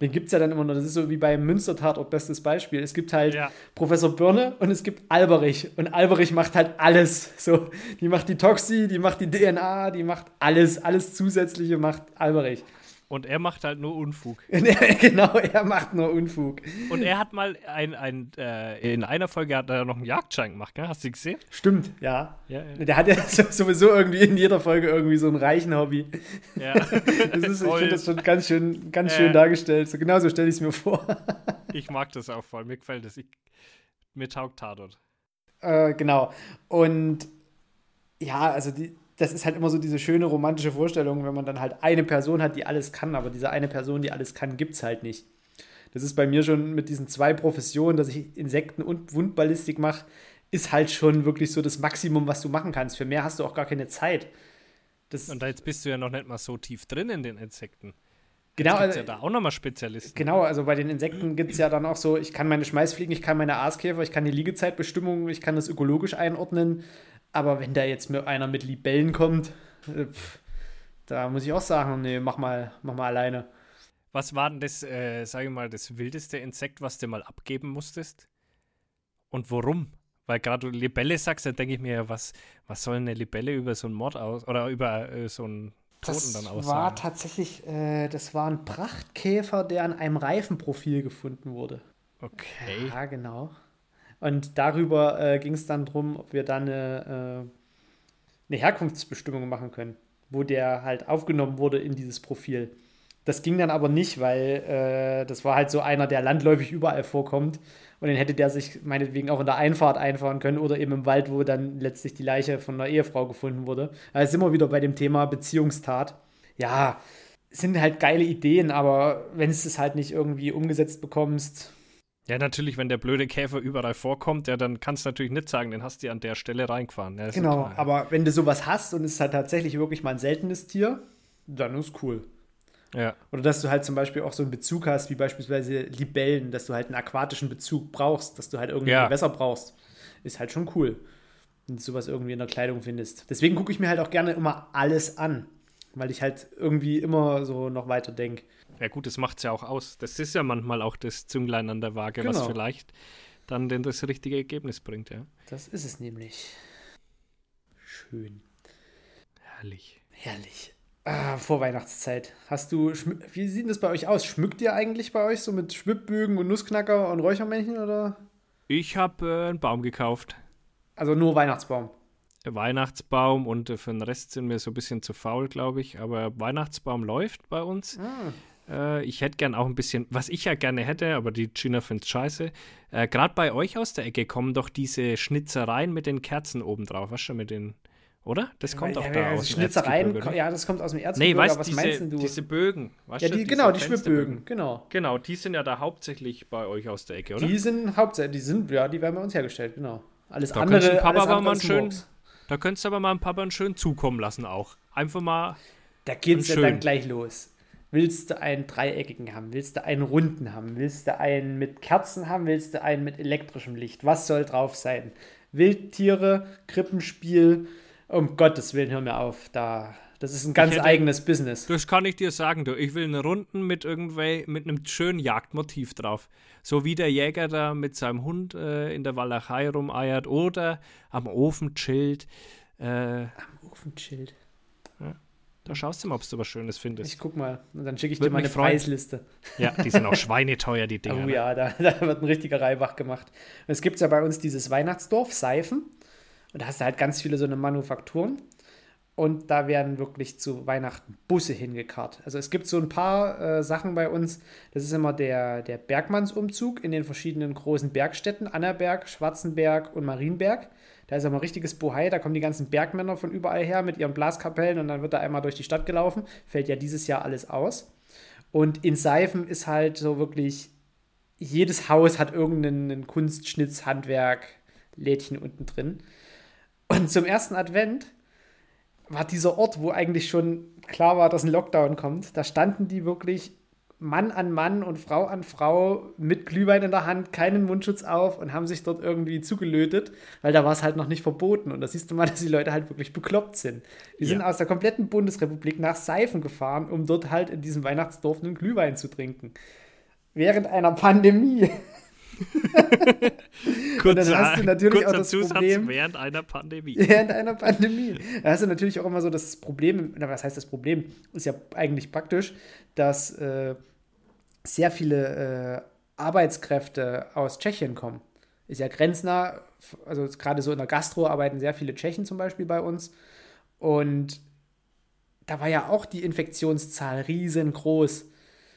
Den gibt es ja dann immer noch. Das ist so wie beim Münster-Tatort, bestes Beispiel. Es gibt halt ja. Professor Birne und es gibt Alberich. Und Alberich macht halt alles. So, die macht die Toxi, die macht die DNA, die macht alles. Alles Zusätzliche macht Alberich. Und er macht halt nur Unfug. genau, er macht nur Unfug. Und er hat mal ein, ein äh, in einer Folge hat er noch einen Jagdschein gemacht, gell? hast du gesehen? Stimmt, ja. ja, ja. Der hat ja sowieso irgendwie in jeder Folge irgendwie so ein reichen Hobby. Ja. das ist, ich finde das schon ganz schön, ganz schön dargestellt. So, genau so stelle ich es mir vor. ich mag das auch voll, mir gefällt das. Ich, mir taugt Tatort. Äh, genau. Und ja, also die, das ist halt immer so diese schöne romantische Vorstellung, wenn man dann halt eine Person hat, die alles kann, aber diese eine Person, die alles kann, gibt es halt nicht. Das ist bei mir schon mit diesen zwei Professionen, dass ich Insekten und Wundballistik mache, ist halt schon wirklich so das Maximum, was du machen kannst. Für mehr hast du auch gar keine Zeit. Das und jetzt bist du ja noch nicht mal so tief drin in den Insekten. Genau, also, ja da auch nochmal Spezialisten. Genau, also bei den Insekten gibt es ja dann auch so, ich kann meine Schmeißfliegen, ich kann meine Aaskäfer, ich kann die Liegezeitbestimmung, ich kann das ökologisch einordnen. Aber wenn da jetzt einer mit Libellen kommt, äh, pff, da muss ich auch sagen, nee, mach mal, mach mal alleine. Was war denn das, äh, sage ich mal, das wildeste Insekt, was du mal abgeben musstest? Und warum? Weil gerade du Libelle sagst, dann denke ich mir, was, was soll eine Libelle über so einen Mord aus oder über äh, so einen Toten das dann aussagen? Das war tatsächlich, äh, das war ein Prachtkäfer, der an einem Reifenprofil gefunden wurde. Okay. Ja, genau. Und darüber äh, ging es dann darum, ob wir dann eine, äh, eine Herkunftsbestimmung machen können, wo der halt aufgenommen wurde in dieses Profil. Das ging dann aber nicht, weil äh, das war halt so einer, der landläufig überall vorkommt. Und den hätte der sich meinetwegen auch in der Einfahrt einfahren können oder eben im Wald, wo dann letztlich die Leiche von einer Ehefrau gefunden wurde. Also sind wir wieder bei dem Thema Beziehungstat. Ja, sind halt geile Ideen, aber wenn du es halt nicht irgendwie umgesetzt bekommst, ja, natürlich, wenn der blöde Käfer überall vorkommt, ja, dann kannst du natürlich nicht sagen, den hast du an der Stelle reingefahren. Ja, genau, klar, ja. aber wenn du sowas hast und es ist halt tatsächlich wirklich mal ein seltenes Tier, dann ist cool. Ja. Oder dass du halt zum Beispiel auch so einen Bezug hast, wie beispielsweise Libellen, dass du halt einen aquatischen Bezug brauchst, dass du halt irgendwie ja. Gewässer brauchst. Ist halt schon cool, wenn du sowas irgendwie in der Kleidung findest. Deswegen gucke ich mir halt auch gerne immer alles an. weil ich halt irgendwie immer so noch weiter denke. Ja gut, das macht es ja auch aus. Das ist ja manchmal auch das Zünglein an der Waage, was Genau. vielleicht dann denn das richtige Ergebnis bringt, ja. Das ist es nämlich. Schön. Herrlich. Herrlich. Ah, Vorweihnachtszeit. Hast du, wie sieht das bei euch aus? Schmückt ihr eigentlich bei euch so mit Schwibbögen und Nussknacker und Räuchermännchen oder? Ich habe äh, einen Baum gekauft. Also nur Weihnachtsbaum. Weihnachtsbaum und äh, für den Rest sind wir so ein bisschen zu faul, glaube ich. Aber Weihnachtsbaum läuft bei uns. Ah, Äh, ich hätte gern auch ein bisschen, was ich ja gerne hätte, aber die Gina findet scheiße. Äh, Gerade bei euch aus der Ecke kommen doch diese Schnitzereien mit den Kerzen oben drauf. Was schon mit den, oder? Das kommt doch ja, da ja, aus dem Schnitzereien, oder? ja, das kommt aus dem Nee, Erzgebirge, weißt aber was diese, meinst du? diese Bögen. Weißt ja, du, die, diese genau, die. Schwibbögen, genau. Genau, die sind ja da hauptsächlich bei euch aus der Ecke, oder? Die sind hauptsächlich, die sind, ja, die werden bei uns hergestellt, genau. Alles Da andere, du Papa alles aber andere mal schön-. Da könntest du aber mal einen Papa schön zukommen lassen auch. Einfach mal, Da geht's ja dann gleich los. Willst du einen dreieckigen haben? Willst du einen runden haben? Willst du einen mit Kerzen haben? Willst du einen mit elektrischem Licht? Was soll drauf sein? Wildtiere, Krippenspiel, um Gottes Willen, hör mir auf. Da, das ist ein ganz hätte- eigenes Business. das kann ich dir sagen, du. Ich will eine Runden mit irgendwel, mit einem schönen Jagdmotiv drauf. So wie der Jäger da mit seinem Hund äh, in der Walachei rumeiert oder am Ofen chillt. Äh, Ofenschild. Da schaust du mal, ob du was Schönes findest. Ich guck mal und dann schicke ich dir Würde mal eine mich freuen. Preisliste. Ja, die sind auch schweineteuer, die Dinger. Oh ne? ja, da, da wird ein richtiger Reibach gemacht. Und es gibt ja bei uns dieses Weihnachtsdorf, Seifen. Und da hast du halt ganz viele so eine Manufakturen. Und da werden wirklich zu Weihnachten Busse hingekarrt. Also es gibt so ein paar äh, Sachen bei uns. Das ist immer der, der Bergmannsumzug in den verschiedenen großen Bergstädten. Annaberg, Schwarzenberg und Marienberg. Da ist immer ein richtiges Bohai. Da kommen die ganzen Bergmänner von überall her mit ihren Blaskapellen. Und dann wird da einmal durch die Stadt gelaufen. Fällt ja dieses Jahr alles aus. Und in Seifen ist halt so wirklich jedes Haus hat irgendeinen Kunstschnitz, Handwerk, Lädchen unten drin. Und zum ersten Advent war dieser Ort, wo eigentlich schon klar war, dass ein Lockdown kommt. Da standen die wirklich Mann an Mann und Frau an Frau mit Glühwein in der Hand, keinen Mundschutz auf und haben sich dort irgendwie zugelötet, weil da war es halt noch nicht verboten. Und da siehst du mal, dass die Leute halt wirklich bekloppt sind. Die sind Ja. aus der kompletten Bundesrepublik nach Seifen gefahren, um dort halt in diesem Weihnachtsdorf einen Glühwein zu trinken. Während einer Pandemie. Kurzer, dann hast du natürlich kurzer auch das Zusatz Problem- während einer Pandemie. Während einer Pandemie. Da hast du natürlich auch immer so das Problem, na, was heißt das Problem? Ist ja eigentlich praktisch, dass äh, sehr viele äh, Arbeitskräfte aus Tschechien kommen. Ist ja grenznah, also gerade so in der Gastro arbeiten sehr viele Tschechen zum Beispiel bei uns. Und da war ja auch die Infektionszahl riesengroß.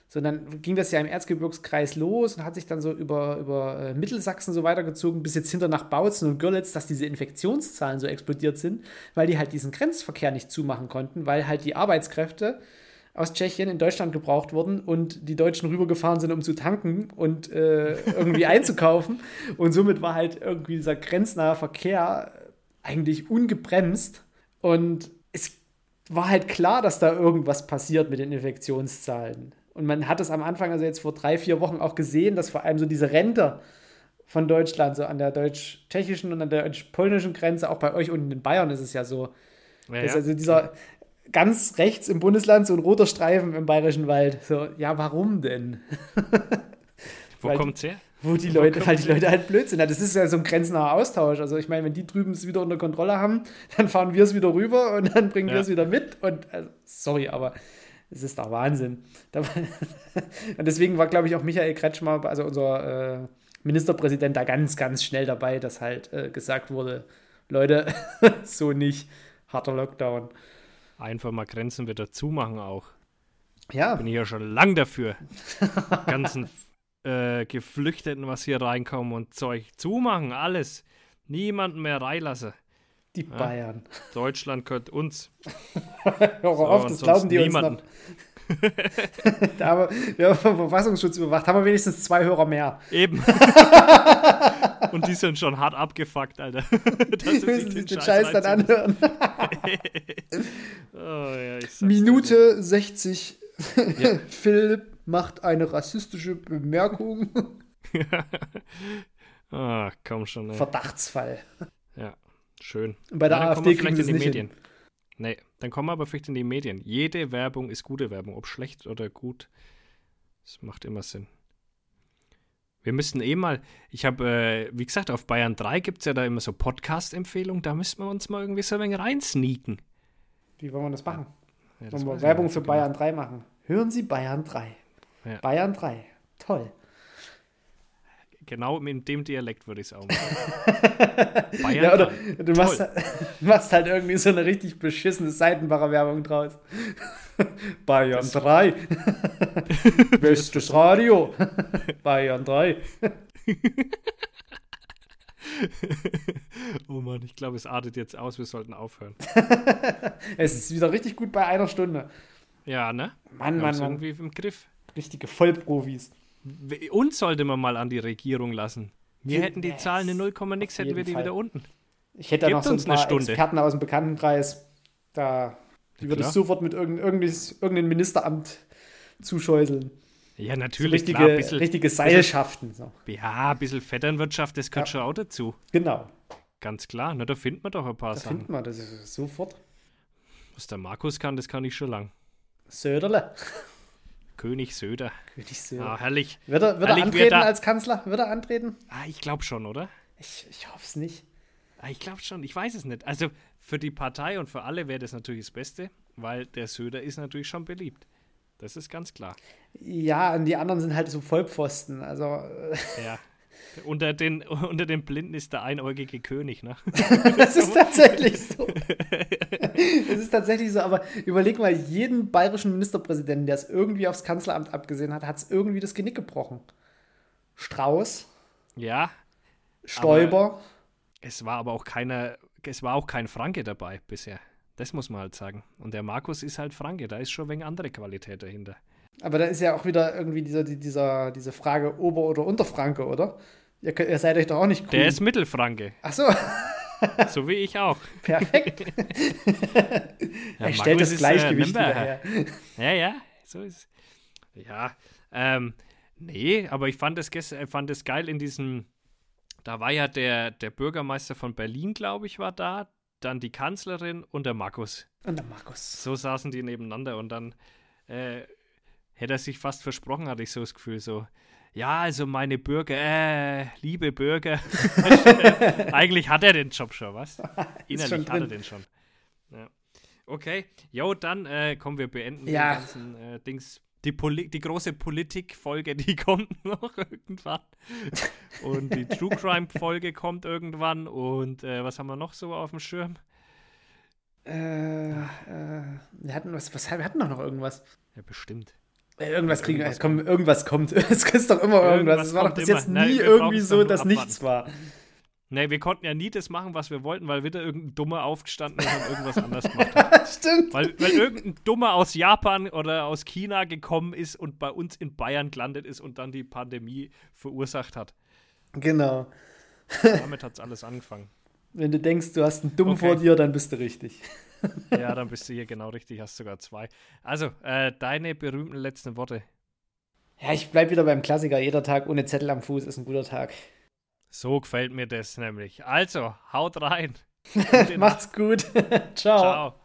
So, dann ging das ja im Erzgebirgskreis los und hat sich dann so über, über äh, Mittelsachsen so weitergezogen, bis jetzt hinter nach Bautzen und Görlitz, dass diese Infektionszahlen so explodiert sind, weil die halt diesen Grenzverkehr nicht zumachen konnten, weil halt die Arbeitskräfte aus Tschechien in Deutschland gebraucht wurden und die Deutschen rübergefahren sind, um zu tanken und äh, irgendwie einzukaufen. Und somit war halt irgendwie dieser grenznahe Verkehr eigentlich ungebremst. Und es war halt klar, dass da irgendwas passiert mit den Infektionszahlen. Und man hat es am Anfang, also jetzt vor drei, vier Wochen auch gesehen, dass vor allem so diese Ränder von Deutschland, so an der deutsch-tschechischen und an der deutsch-polnischen Grenze, auch bei euch unten in Bayern ist es ja so, Ja, dass ja. also dieser ganz rechts im Bundesland so ein roter Streifen im Bayerischen Wald. So, ja, warum denn? Wo weil- kommt's her? Wo die Leute, weil die? Leute halt blöd sind. Das ist ja so ein grenznaher Austausch. Also ich meine, wenn die drüben es wieder unter Kontrolle haben, dann fahren wir es wieder rüber und dann bringen wir Ja. es wieder mit. Und also, sorry, aber es ist doch Wahnsinn. Und deswegen war, glaube ich, auch Michael Kretschmer, also unser äh, Ministerpräsident, da ganz, ganz schnell dabei, dass halt äh, gesagt wurde, Leute, so nicht. Harter Lockdown. Einfach mal Grenzen wieder zumachen auch. Ja, Bin ich ja schon lang dafür. Ganzen äh, Geflüchteten, was hier reinkommen und Zeug zumachen, alles. Niemanden mehr reinlassen. die Bayern. Deutschland gehört uns. Hör auf, und das glauben die niemanden. uns noch. da haben wir, wir haben vom Verfassungsschutz überwacht, haben wir wenigstens zwei Hörer mehr. Eben. und die sind schon hart abgefuckt, Alter. Dass sie Müssen sich sich den Scheiß dann reinziehen. anhören. Oh, ja, Minute 60. Ja. Philipp macht eine rassistische Bemerkung. dir. Ah, komm schon, ey. Verdachtsfall. Ja, schön. Und bei der Ja, dann AfD kriegen sie in es die nicht Medien. Nee, Dann kommen wir aber vielleicht in die Medien. Jede Werbung ist gute Werbung, ob schlecht oder gut. Das macht immer Sinn. Wir müssten eh mal, ich habe, äh, wie gesagt, auf Bayern 3 gibt es ja da immer so Podcast-Empfehlungen, da müssten wir uns mal irgendwie so ein wenig reinsneaken. Wie wollen wir das machen? Ja, wollen wir Werbung für so Bayern 3 machen? Hören Sie Bayern 3. Ja. Bayern 3. Toll. Genau in dem Dialekt würde ich es auch machen. Bayern Ja, oder 3. du machst, machst halt irgendwie so eine richtig beschissene Seitenbacher Werbung draus. Bayern 3. Bestes Radio. Bayern 3. oh Mann, ich glaube, es artet jetzt aus, wir sollten aufhören. Es ist wieder richtig gut bei einer Stunde. Ja, ne? Mann, Mann, Mann. irgendwie im Griff. Richtige Vollprofis. Uns sollte man mal an die Regierung lassen. Wir hätten die Yes. Zahlen in 0, nix, hätten wir die Fall. wieder unten. Ich hätte da noch so ein eine paar Stunde. Experten aus dem Bekanntenkreis. Da, die würde ich sofort mit irgendein, irgendein, irgendein Ministeramt zuschäuseln. Ja, So natürlich, richtige, klar, bisschen, richtige Seilschaften. So. ja, ein bisschen Vetternwirtschaft, das gehört Ja. schon auch dazu. Genau. Ganz klar, na, da findet man doch ein paar Da Sachen. findet man das ist sofort. Was der Markus kann, das kann ich schon lang. Söderle. König Söder. König Söder. Ah, herrlich. Wird er, wird er antreten da- als Kanzler? Wird er antreten? Ah, ich glaube schon, oder? Ich, ich hoffe es nicht. Ah, ich glaube schon, ich weiß es nicht. Also für die Partei und für alle wäre das natürlich das Beste, weil der Söder ist natürlich schon beliebt. Das ist ganz klar. Ja, und die anderen sind halt so Vollpfosten. Also, Ja. unter, den, unter den Blinden ist der einäugige König, ne? es ist tatsächlich so. es ist tatsächlich so, aber überleg mal, jeden bayerischen Ministerpräsidenten, der es irgendwie aufs Kanzleramt abgesehen hat, hat es irgendwie das Genick gebrochen. Strauß, Ja, Stoiber, es war aber auch keiner, es war auch kein Franke dabei bisher. Das muss man halt sagen. Und der Markus ist halt Franke, da ist schon wenig andere Qualität dahinter. aber da ist ja auch wieder irgendwie dieser, die- dieser, diese Frage Ober- oder Unterfranke, oder? Ihr, könnt- ihr seid euch doch auch nicht grün. Der ist Mittelfranke, Ach so, so wie ich auch. perfekt. Ja, er stellt Markus das ist, Gleichgewicht wieder her. Ja, ja, so ist es. Ja, ähm, nee, aber ich fand das, gest- äh, fand das geil in diesem, da war ja der, der Bürgermeister von Berlin, glaube ich, war da, dann die Kanzlerin und der Markus. Und der Markus. So saßen die nebeneinander und dann äh, hätte er sich fast versprochen, hatte ich so das Gefühl, so, ja, also meine Bürger, äh, liebe Bürger. Eigentlich hat er den Job schon, was? Innerlich schon hat er den schon. Ja. Okay, jo, dann äh, kommen wir beenden Ja. den ganzen äh, Dings. Die, Poli die große Politik-Folge, die kommt noch irgendwann. Und die True Crime-Folge kommt irgendwann. Und äh, was haben wir noch so auf dem Schirm? Äh, äh, wir hatten was, was, wir hatten doch noch irgendwas. Ja, bestimmt. Irgendwas kriegen. Irgendwas Komm, irgendwas kommt. Es ist doch immer irgendwas. Irgendwas Es war doch bis immer. jetzt Nein, nie brauchen irgendwie so, dass abwarten. nichts war. Nee, wir konnten ja nie das machen, was wir wollten, weil wieder irgendein Dummer aufgestanden ist und irgendwas anders gemacht hat. Stimmt. Weil, weil irgendein Dummer aus Japan oder aus China gekommen ist und bei uns in Bayern gelandet ist und dann die Pandemie verursacht hat. Genau. Damit hat es alles angefangen. Wenn du denkst, du hast einen Dumm Okay. vor dir, dann bist du richtig. Ja, dann bist du hier genau richtig, hast sogar zwei. Also, äh, deine berühmten letzten Worte. Ja, ich bleib wieder beim Klassiker. Jeder Tag ohne Zettel am Fuß ist ein guter Tag. So gefällt mir das nämlich. Also, haut rein. Macht's gut. Ciao. Ciao.